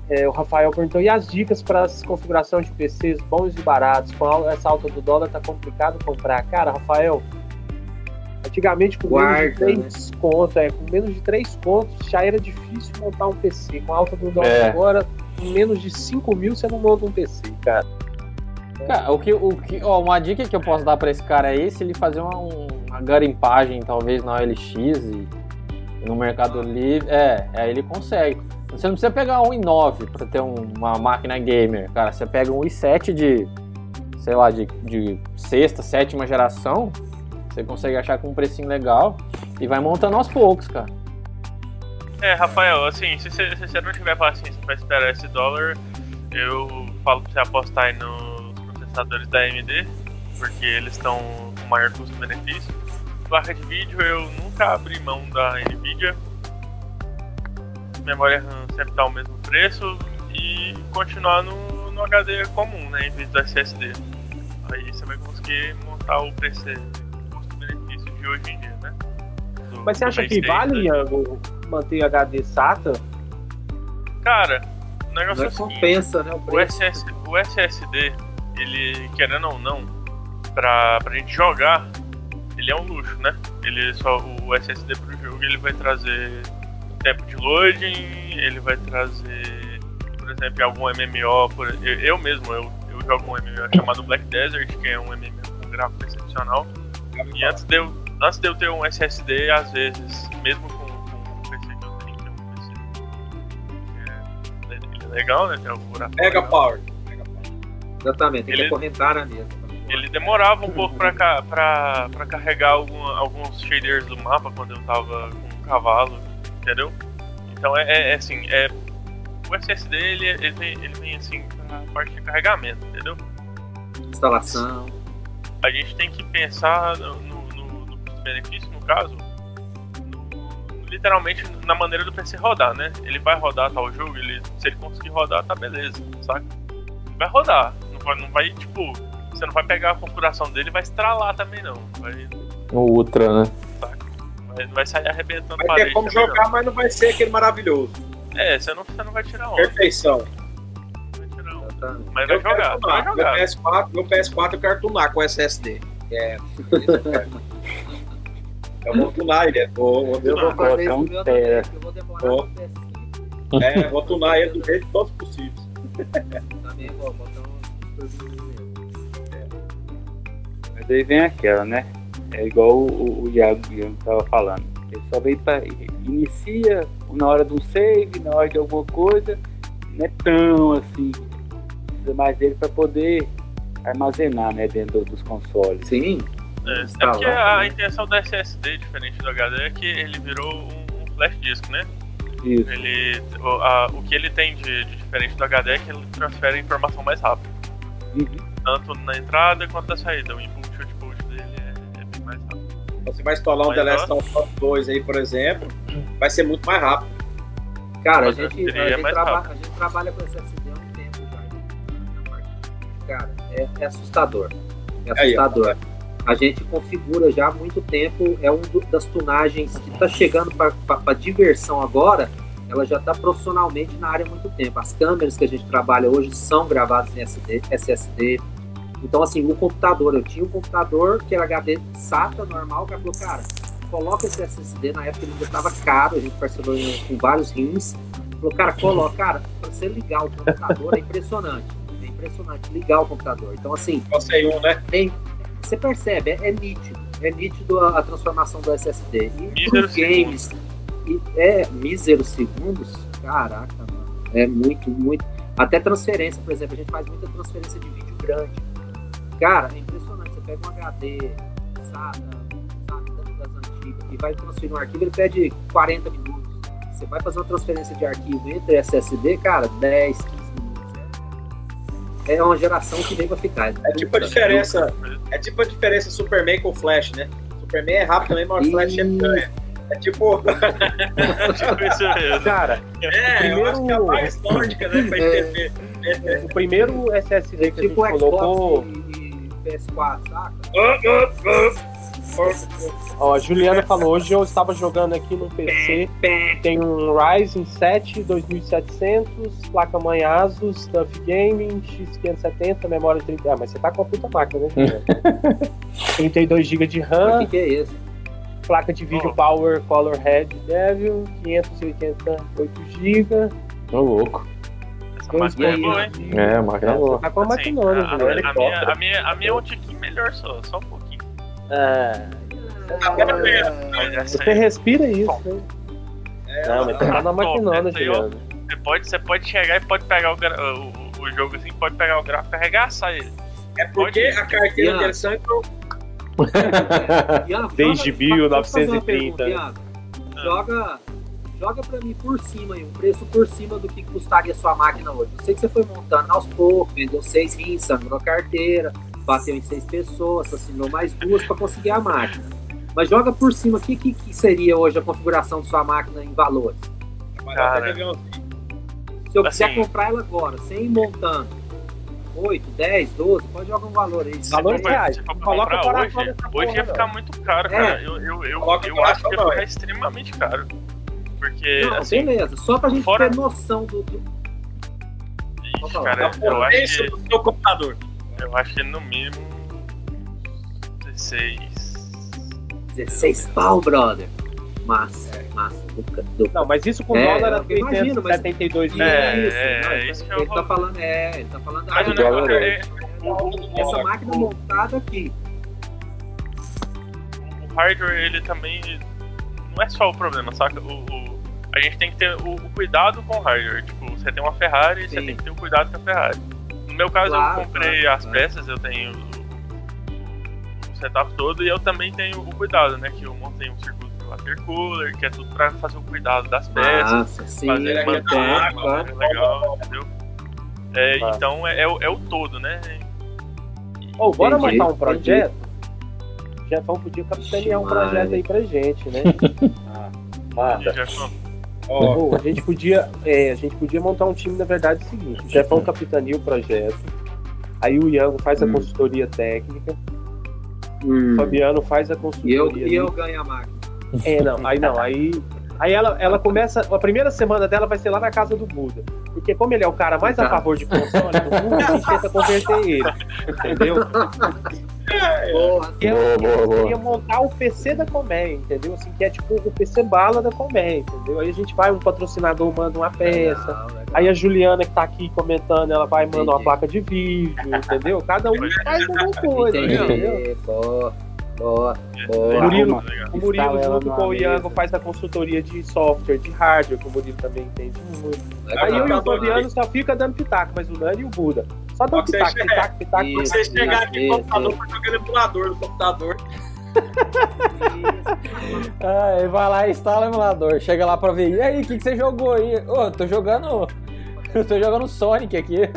é, o Rafael perguntou: e as dicas para as configurações de PCs bons e baratos? Com essa alta do dólar, tá complicado comprar. Cara, Rafael, antigamente com menos de Guarda, 3 contos, é, com menos de 3 contos já era difícil montar um PC. Com a alta do dólar É. agora, em menos de 5 mil você não monta um PC, cara. Cara, o que, o que, ó, uma dica que eu posso dar pra esse cara aí, se ele fazer uma, uma garimpagem, talvez na OLX e no Mercado Livre, é, aí ele consegue. Você não precisa pegar um i9 pra ter um- uma máquina gamer, cara. Você pega um i7 de, sei lá, de, de sexta, sétima geração, você consegue achar com um precinho legal e vai montando aos poucos, cara. É, Rafael, assim, se você, não tiver paciência pra esperar esse dólar, eu falo pra você apostar aí nos processadores da AMD, porque eles estão com maior custo-benefício. Placa de vídeo, eu nunca abri mão da Nvidia. Memória RAM sempre tá o mesmo preço e continuar no, no HD comum, né, em vez do SSD. Aí você vai conseguir montar o PC custo-benefício de hoje em dia, né? Do- Mas você acha que vale, Iago, manter HD SATA? Cara, o negócio Não é compensa, né? O o. SS, o SSD, ele, querendo ou não, pra, pra gente jogar, ele é um luxo, né? Ele só, o SSD pro jogo ele vai trazer tempo de loading, ele vai trazer, por exemplo, algum MMO. Por, eu, eu mesmo, eu, eu jogo um MMO chamado Black Desert, que é um MMO com gráfico excepcional. E antes de, eu, antes de eu ter um SSD, às vezes, mesmo com, com o PC que eu tenho, que é um PC é, ele é legal, né? Tem o gráfico Mega. Power. Exatamente, tem Ele- que acorrentar na mesa. Ele demorava um pouco pra, pra, pra carregar algum- alguns shaders do mapa quando eu tava com um cavalo, entendeu? Então é, é- é assim, é, o SSD ele, ele, vem, ele vem assim pra parte de carregamento, entendeu? Instalação. A gente tem que pensar no, no, no- custo-benefício, no caso, no- literalmente na maneira do PC rodar, né? Ele vai rodar tal jogo, ele, se ele conseguir rodar, tá beleza, saca? Ele vai rodar, não vai, não vai tipo, você não vai pegar a configuração dele e vai estralar também não. Vai, No Ultra, né? Vai, vai sair arrebentando Vai parede ter como também, jogar, mas não vai ser aquele maravilhoso. não. É, você não, você não vai tirar onda. Perfeição. Vai tirar onda. Exatamente. Mas vai jogar, vai jogar. Meu PS4, meu PS4 eu quero tunar com SSD. É. eu vou tunar ele, vou, vou Eu vou fazer isso um no meu também, eu vou demorar no PS5. É, vou tunar ele do jeito todos possíveis. Também vou botar um mesmo. Mas aí vem aquela, né? É igual o, o, Iago, o Iago tava falando. Ele só vem para inicia na hora de um save, na hora de alguma coisa, não é tão assim. Precisa mais dele para poder armazenar, né, dentro dos consoles. Sim, É, é Instalar porque a intenção do SSD, diferente do HD, é que ele virou um, um flash disk, né? Isso. Ele, o, a- o que ele tem de, de diferente do HD é que ele transfere a informação mais rápido. Uhum. Tanto na entrada quanto na saída. O input e output Você vai instalar um The Last of Us 2 aí, por exemplo, vai ser muito mais rápido. Cara, a gente, a, gente mais traba- rápido. a gente trabalha com SSD há um tempo já. Cara, é, é assustador. É Aí, assustador. A gente configura já há muito tempo, é um do- das tunagens que está chegando para diversão agora, ela já está profissionalmente na área há muito tempo. As câmeras que a gente trabalha hoje são gravadas em SD, SSD. Então, assim, o computador, eu tinha um computador que era HD SATA normal, o cara falou, cara, coloca esse SSD, na época ele ainda estava caro, a gente parcelou em- com vários rins. Falou, cara, coloca, cara, pra você ligar o computador é impressionante. É impressionante ligar o computador. Então, assim, Você um, né? tem, você percebe, é, é nítido. É nítido a, a transformação do SSD. E pros games, e é míseros segundos, caraca, mano. É muito, muito. Até transferência, por exemplo, a gente faz muita transferência de vídeo grande. Cara, é impressionante. Você pega um HD, SATA, SATA das antigas, e vai transferir um arquivo, ele pede 40 minutos. Você vai fazer uma transferência de arquivo entre SSD, cara, 10, 15 minutos. É, é uma geração que veio pra ficar. É tipo a diferença. É tipo a diferença Superman com Flash, né? Superman é rápido também, mas o Flash é, é, é tipo. Tipo isso mesmo. Cara, É, eu acho que é a primeiro- mais lógica, né? Pra É. entender. o primeiro SSD que a gente Tipo colocou. E PS4, saca? Ó, a Juliana falou, hoje eu estava jogando aqui no PC, tem um Ryzen 7 2700, placa-mãe Asus, Tough Gaming, X570, memória 30... Ah, mas você tá com a puta máquina, né? Juliana? 32 GB de O RAM, que, que é esse? placa de vídeo Oh. Power Color Red Devil, 588 GB. Ô, louco. Dois máquina é boa, hein? É, a máquina é boa. Tá com a Assim, maquinona, a, a, minha, a, minha, a, minha, a minha é um tiquinho melhor só, só um pouquinho. É, essa você respira isso, né? Não, mas tá na maquinona, Juliano. você, pode, você pode chegar e pode pegar o, gra- o, o- o jogo assim, pode pegar o gráfico e arregaçar ele. É porque a carteira dele. Iago, Desde joga- deixa eu fazer uma 1930. pergunta, Iago. Joga, joga pra mim por cima aí, um preço por cima do que custaria sua máquina hoje. Eu sei que você foi montando aos poucos, vendeu seis rins, sangrou a carteira, bateu em seis pessoas, assassinou mais duas pra conseguir a máquina. Mas joga por cima, o que, que, que seria hoje a configuração de sua máquina em valores? Cara. Se eu quiser Assim. comprar ela agora, sem ir montando, 8, 10, 12, pode jogar um valor aí. Valor Se for- reais. Coloca o hoje, hoje porra, ia ficar não. muito caro, É. cara. Eu, eu, eu, eu o acho que ia ficar extremamente caro. Porque, Não, assim, beleza, só pra gente fora- ter noção do. do- ixi, falar. cara, A eu acho que, do seu computador. eu acho que no mínimo 16. 16 pau, brother. Massa, massa. Do, do, Não, mas isso com É, dólar eu imagino, mas- 872 mil. É, isso, é, não, é ele isso que eu ele tá falando, é, ele tá falando Mas o ah, negócio dólar é, essa máquina montada aqui. o hardware, ele também não é só o problema, saca? O, o- a gente tem que ter o, o cuidado com o hardware. Tipo, você tem uma Ferrari, você Sim. tem que ter o cuidado com a Ferrari. No meu caso, Claro, eu comprei claro, as claro. peças, eu tenho o, o setup todo e eu também tenho o cuidado, né? Que eu montei um circuito de water cooler, que é tudo pra fazer o cuidado das peças. Massa, sim, fazer manter, água, legal, entendeu? É. Então é, é o, é o todo, né? Ô, bora Entendi, montar um entendi. projeto? O Jefão podia capitanear um projeto aí pra gente, né? E Manda. Pô, a gente podia, é, a gente podia montar um time, na verdade, é o seguinte, o Jefão capitaneia o projeto, aí o Iango faz a Hum. consultoria técnica, Hum. o Fabiano faz a E eu, consultoria. e eu ganho a máquina. É, não, aí não, aí. Aí ela, ela começa. A primeira semana dela vai ser lá na casa do Buda. Porque como ele é o cara mais a Tá. favor de console do mundo, a gente tenta converter ele. Entendeu? Porra, E eu, Boa, boa, boa. queria montar o PC da Colmeia, entendeu? Assim, que é tipo o PC bala da Colmeia, entendeu? Aí a gente vai, um patrocinador manda uma peça. legal, legal. Aí a Juliana que tá aqui comentando, ela vai mandar uma Entendi. placa de vídeo, entendeu? Cada um faz uma coisa, entendeu? Entendi. Boa, boa, boa. O Murilo, o Murilo junto com o Iango mesa. faz a consultoria de software, de hardware, que o Murilo também entende muito. Legal. Aí eu e o Fabiano só fica dando pitaco, mas o Nani e o Buda. Só dando Você pitaco, chega- pitaco, pitaco. Isso. Vocês chegaram aqui no computador pra jogar emulador do computador. Ah, ele vai lá e instala o emulador. Chega lá pra ver. E aí, o que, que você jogou aí? Ô, tô jogando. Eu tô jogando Sonic aqui.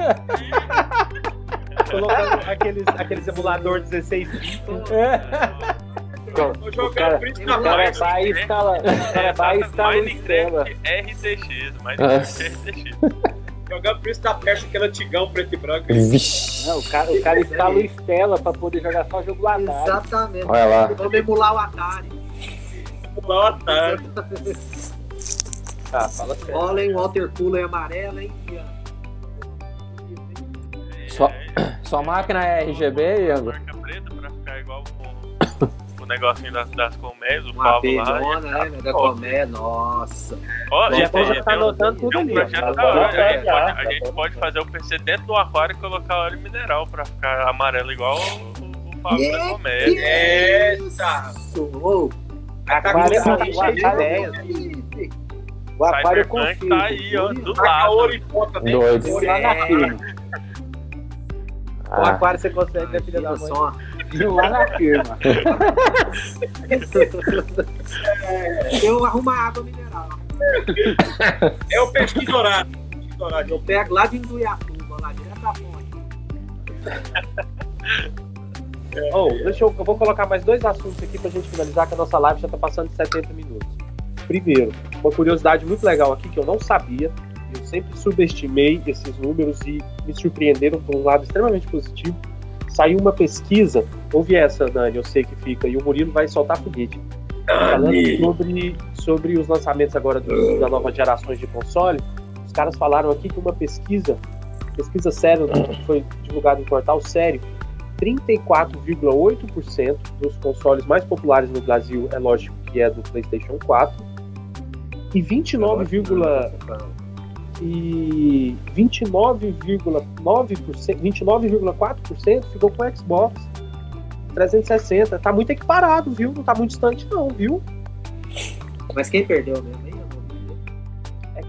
Colocando aqueles, aqueles emulador 16 bits. É. Tô O jogando cara, o cara vai e instala, o cara vai e instala o. Minecraft RTX, Ah. Minecraft RTX. Jogando Príncipe da Pérsia, aquele antigão preto e branco. Vixe. Não, o cara, o cara instala o Stella pra poder jogar só jogo lá Exatamente. Olha lá. Vamos emular o Atari. Lá, tá. Tá, fala sério. Olha, hein, water cooler amarelo, hein? Sua, sua máquina é RGB, Iango? Marca preta pra ficar igual com o negocinho das, das colmeias, o Uma pavo lá. abelhona, né? Da colmeia, nossa. Ó, Já já tá anotando tudo um ali. Tá A gente, já, pode, tá a gente bom. pode fazer o PC dentro do aquário e colocar óleo mineral pra ficar amarelo igual o, o pavo da colmeia. Eita! Aquário Tá é com ideias. O aquário Cyberpunk confio. tá aí, ó, do lado. Doido. Lá na firma. O Ah, aquário você consegue, né, filha da mãe? Vou lá na firma. Eu arrumo a água mineral. É o peixe dourado. Peixe dourado. Eu pego lá de Induiatuba, lá direto da fonte. Oh, deixa eu, eu vou colocar mais dois assuntos aqui pra gente finalizar, que a nossa live já tá passando de 70 minutos. Primeiro, uma curiosidade muito legal aqui que eu não sabia, eu sempre subestimei esses números e me surpreenderam por um lado extremamente positivo. Saiu uma pesquisa, ouve essa, Dani, eu sei que fica, e o Murilo vai soltar foguete. Falando sobre, sobre os lançamentos agora dos, da nova gerações de console, os caras falaram aqui que uma pesquisa, pesquisa séria, que foi divulgada em portal sério, 34,8% dos consoles mais populares no Brasil é lógico que é do PlayStation 4 e 29, e e 29,9%, 29,4% ficou com o Xbox 360. Tá muito equiparado, viu? Não tá muito distante não, viu? Mas quem perdeu mesmo, hein?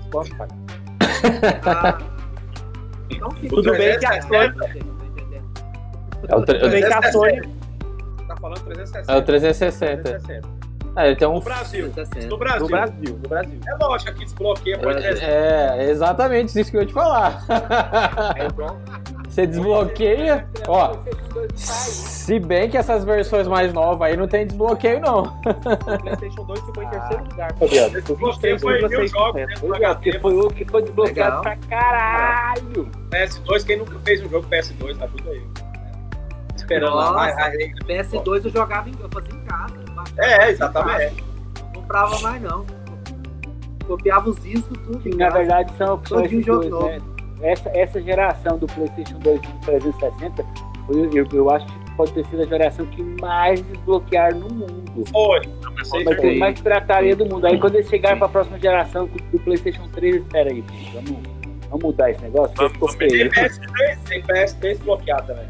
Xbox, pai. Ah, então. Tudo bem que a Sony, É o, tre- tudo bem que a Sony Tá falando 360. é o 360. 360. É, um. No Brasil. 360. No Brasil. No Brasil, no Brasil. É lógico que desbloqueia por 360. É, exatamente isso que eu ia te falar. É Você desbloqueia. Ó, se bem que essas versões mais novas aí não tem desbloqueio, não. o PlayStation 2 ficou em terceiro lugar, Fabiano. Com Desbloqueio foi mil jogos 23,6%. dentro do é, foi o que foi desbloqueado Legal. pra caralho. PS2, quem nunca fez um jogo PS2, ajuda aí. Esperando lá. Nossa. Ai, ai, PS2 eu jogava em, eu fazia em casa. Eu É, exatamente. Não comprava mais não. Copiava os discos, tudo. Que em na verdade são opções de jogo dois, novo. né? Essa, essa geração do PlayStation 2 e do 360, foi- eu, eu acho que pode ter sido a geração que mais desbloquearam no mundo. Foi. Mas Sim. mais pirataria do mundo. Aí quando eles chegarem Sim. pra próxima geração do PlayStation 3, espera aí, vamos, vamos mudar esse negócio? Vamos-. Tem PS3, tem PS3 bloqueado também.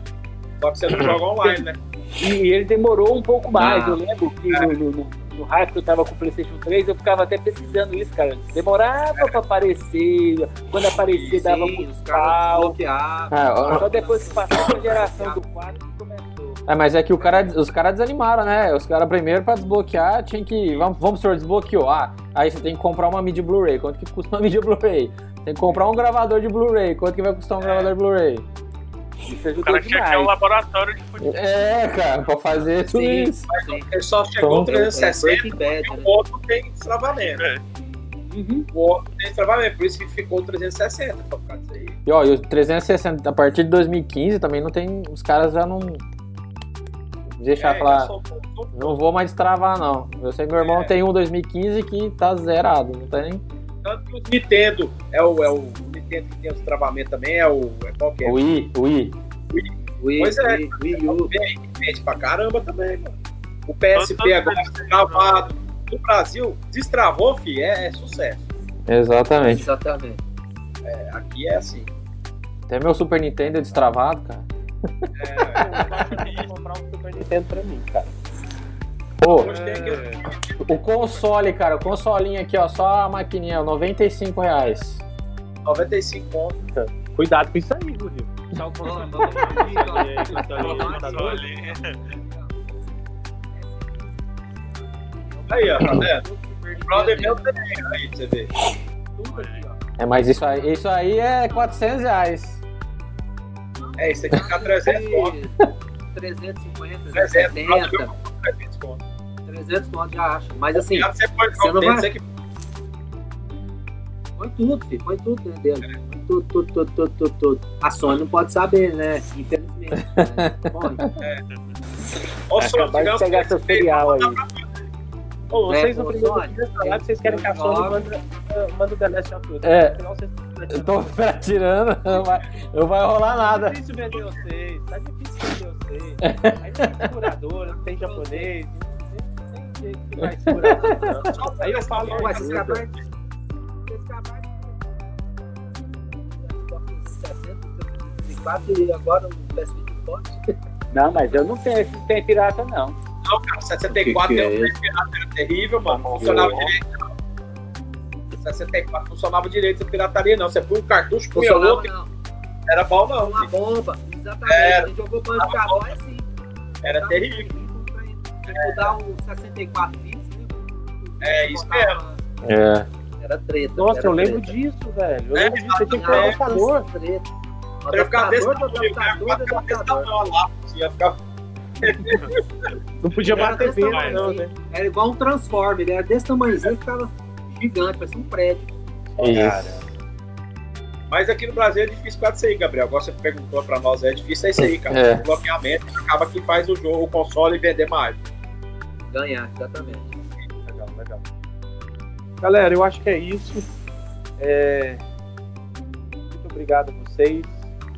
Só que você não joga online, né? E ele demorou um pouco mais. Ah. Eu lembro que no, no, no, no hype que eu tava com o PlayStation 3, eu ficava até pesquisando isso, cara. Demorava pra aparecer. Quando aparecia, dava Sim, muito pau. desbloqueavam. É, ó, Só depois que passou a geração do 4 que começou. é, mas é que o cara, os caras desanimaram, né? Os caras primeiro pra desbloquear tinha que. Vamos, vamos senhor, desbloqueou. Ah, aí você tem que comprar uma mídia Blu-ray. Quanto que custa uma mídia Blu-ray? Tem que comprar um gravador de Blu-ray. Quanto que vai custar um gravador de Blu-ray? Isso O ajudou cara tinha que ter um demais. laboratório de futebol. É, cara, pra fazer tudo Sim. isso. Sim. Ele só chegou Então, o 360 Breaking Bad, e né? o outro tem destravamento. É. Uhum. O outro tem destravamento, por isso que ficou o 360 por causa disso aí. E ó, e o 360, a partir de 2015 também não tem. Os caras já não. Deixa eu É, falar. já soltou- soltou. Não vou mais destravar, não. Eu sei que meu irmão É. tem um 2015 que tá zerado. Não tem. Tanto que o Nintendo é o, é o Que tem os travamentos também, é o. É qual que é? O I, o I. Wii, Pois é. Wii, U. Vende, vende pra caramba também, mano. O PSP agora tá travado. No Brasil, destravou, fi, é, é sucesso. Exatamente. Exatamente. É, aqui é assim. Até meu Super Nintendo é destravado, cara. É, Eu comprar um Super Nintendo pra mim, cara. Pô, tem aquele o console, cara, o consolinho aqui, ó, só a maquininha, 95 reais. 95 pontos. Cuidado com isso aí, viu, Rio? Só o Ó, console. Só ali. Aí, ó, tá vendo? Brother meu também, aí pra você ó. É, mas isso aí, isso aí é 400 reais. É, isso aqui tá 300 pontos. 350, 300, o brother 370, meu comprou 300 pontos. 300 pontos já acho. Mas assim, você pode você não comprar, vai- você que põe tudo, filho, põe tudo dentro dele. Põe tudo, tudo, tudo, tudo, tudo, tudo. A Sony não pode saber, né? Infelizmente. Né? Põe. Acabar de digamos pegar que seu cereal aí. Ô, vocês É, no ô, primeiro Sony, dia falaram que vocês querem que a Sony manda, eh, manda o The Last of Us. É. Vocês- Eu tô tirando, não vai, não vai rolar Tá nada. difícil vender vocês, tá difícil vender vocês. Aí tem seguradora, não tem japonês, não tem jeito que vai segurar. Aí eu falo, Ué, vocês ajuda. acabaram de. Vocês acabaram de. 60, 64 e agora o PS20 pode. Não, mas eu não tenho esse sistema pirata, não. Não, cara, 64 Que que é um pirata, era terrível, mano. Não funcionava direito. não. 64 funcionava direito essa pirataria, não. Você põe um cartucho, Funcionava outro, não. era bom, não. Uma bomba. Exatamente. É. A gente jogou banho de assim. Era Tava terrível. Mudar o 64 bits, né? É, isso Botava- É. Era treta. Nossa, era eu lembro treta. disso, velho. Eu É, lembro disso, você tinha que um época, adaptador. treta. Você ia ficar desse Adaptador do adaptador do adaptador. ia ficar Não podia bater tamanho, não, assim. né? Era igual um Transformer, ele era desse tamanhozinho e ficava gigante, parecia um prédio. Isso. Mas aqui no Brasil é difícil por causa disso aí, Gabriel. Agora você perguntou pra nós, é difícil é isso aí, cara. É. O bloqueamento acaba que faz o jogo, o console vender mais. Ganhar, exatamente. Galera, eu acho que é isso. É, Muito obrigado a vocês.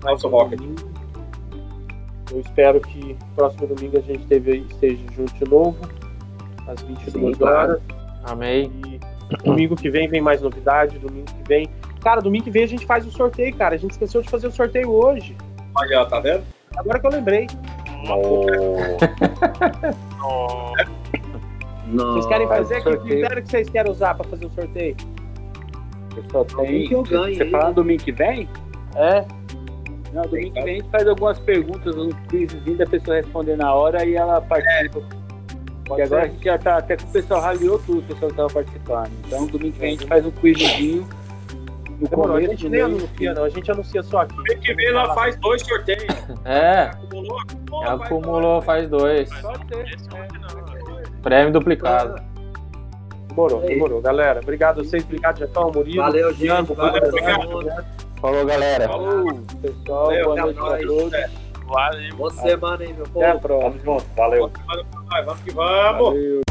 Mais um domingo. Eu espero que próximo domingo a gente teve- esteja junto de novo, às 22 Sim, claro. horas. Amei. E domingo que vem vem mais novidade. Domingo que vem Cara, domingo que vem a gente faz o sorteio, cara. A gente esqueceu de fazer o sorteio hoje. Olha, tá vendo? Agora que eu lembrei. Oh, Vocês querem fazer? Que sorteio. critério que vocês querem usar pra fazer o sorteio? Eu só tem. que eu ganhe Você né? domingo que vem? É? Não, domingo que vem a gente faz algumas perguntas, um quizzinho da pessoa responder na hora e ela participa. Porque agora a gente já tá até com o pessoal raliou tudo, o pessoal que tava participando. Então domingo que vem a gente faz um quizzinho no Demorou, a começo, gente no nem anuncia, não. A gente anuncia só aqui. Mês que vem nós faz dois sorteios. É, Acumulou? Faz acumulou, faz dois. Esse ontem não. Prêmio duplicado. Demorou, demorou. Galera, obrigado a vocês. Obrigado, Jefão, Murilo. Valeu, gente. Valeu, valeu, obrigado. Falou, galera. Falou, pessoal. Valeu, boa noite a todos. É, valeu. Boa semana, hein, meu povo. Até a próxima. Valeu. junto. Valeu. Vamos que vamos. Valeu.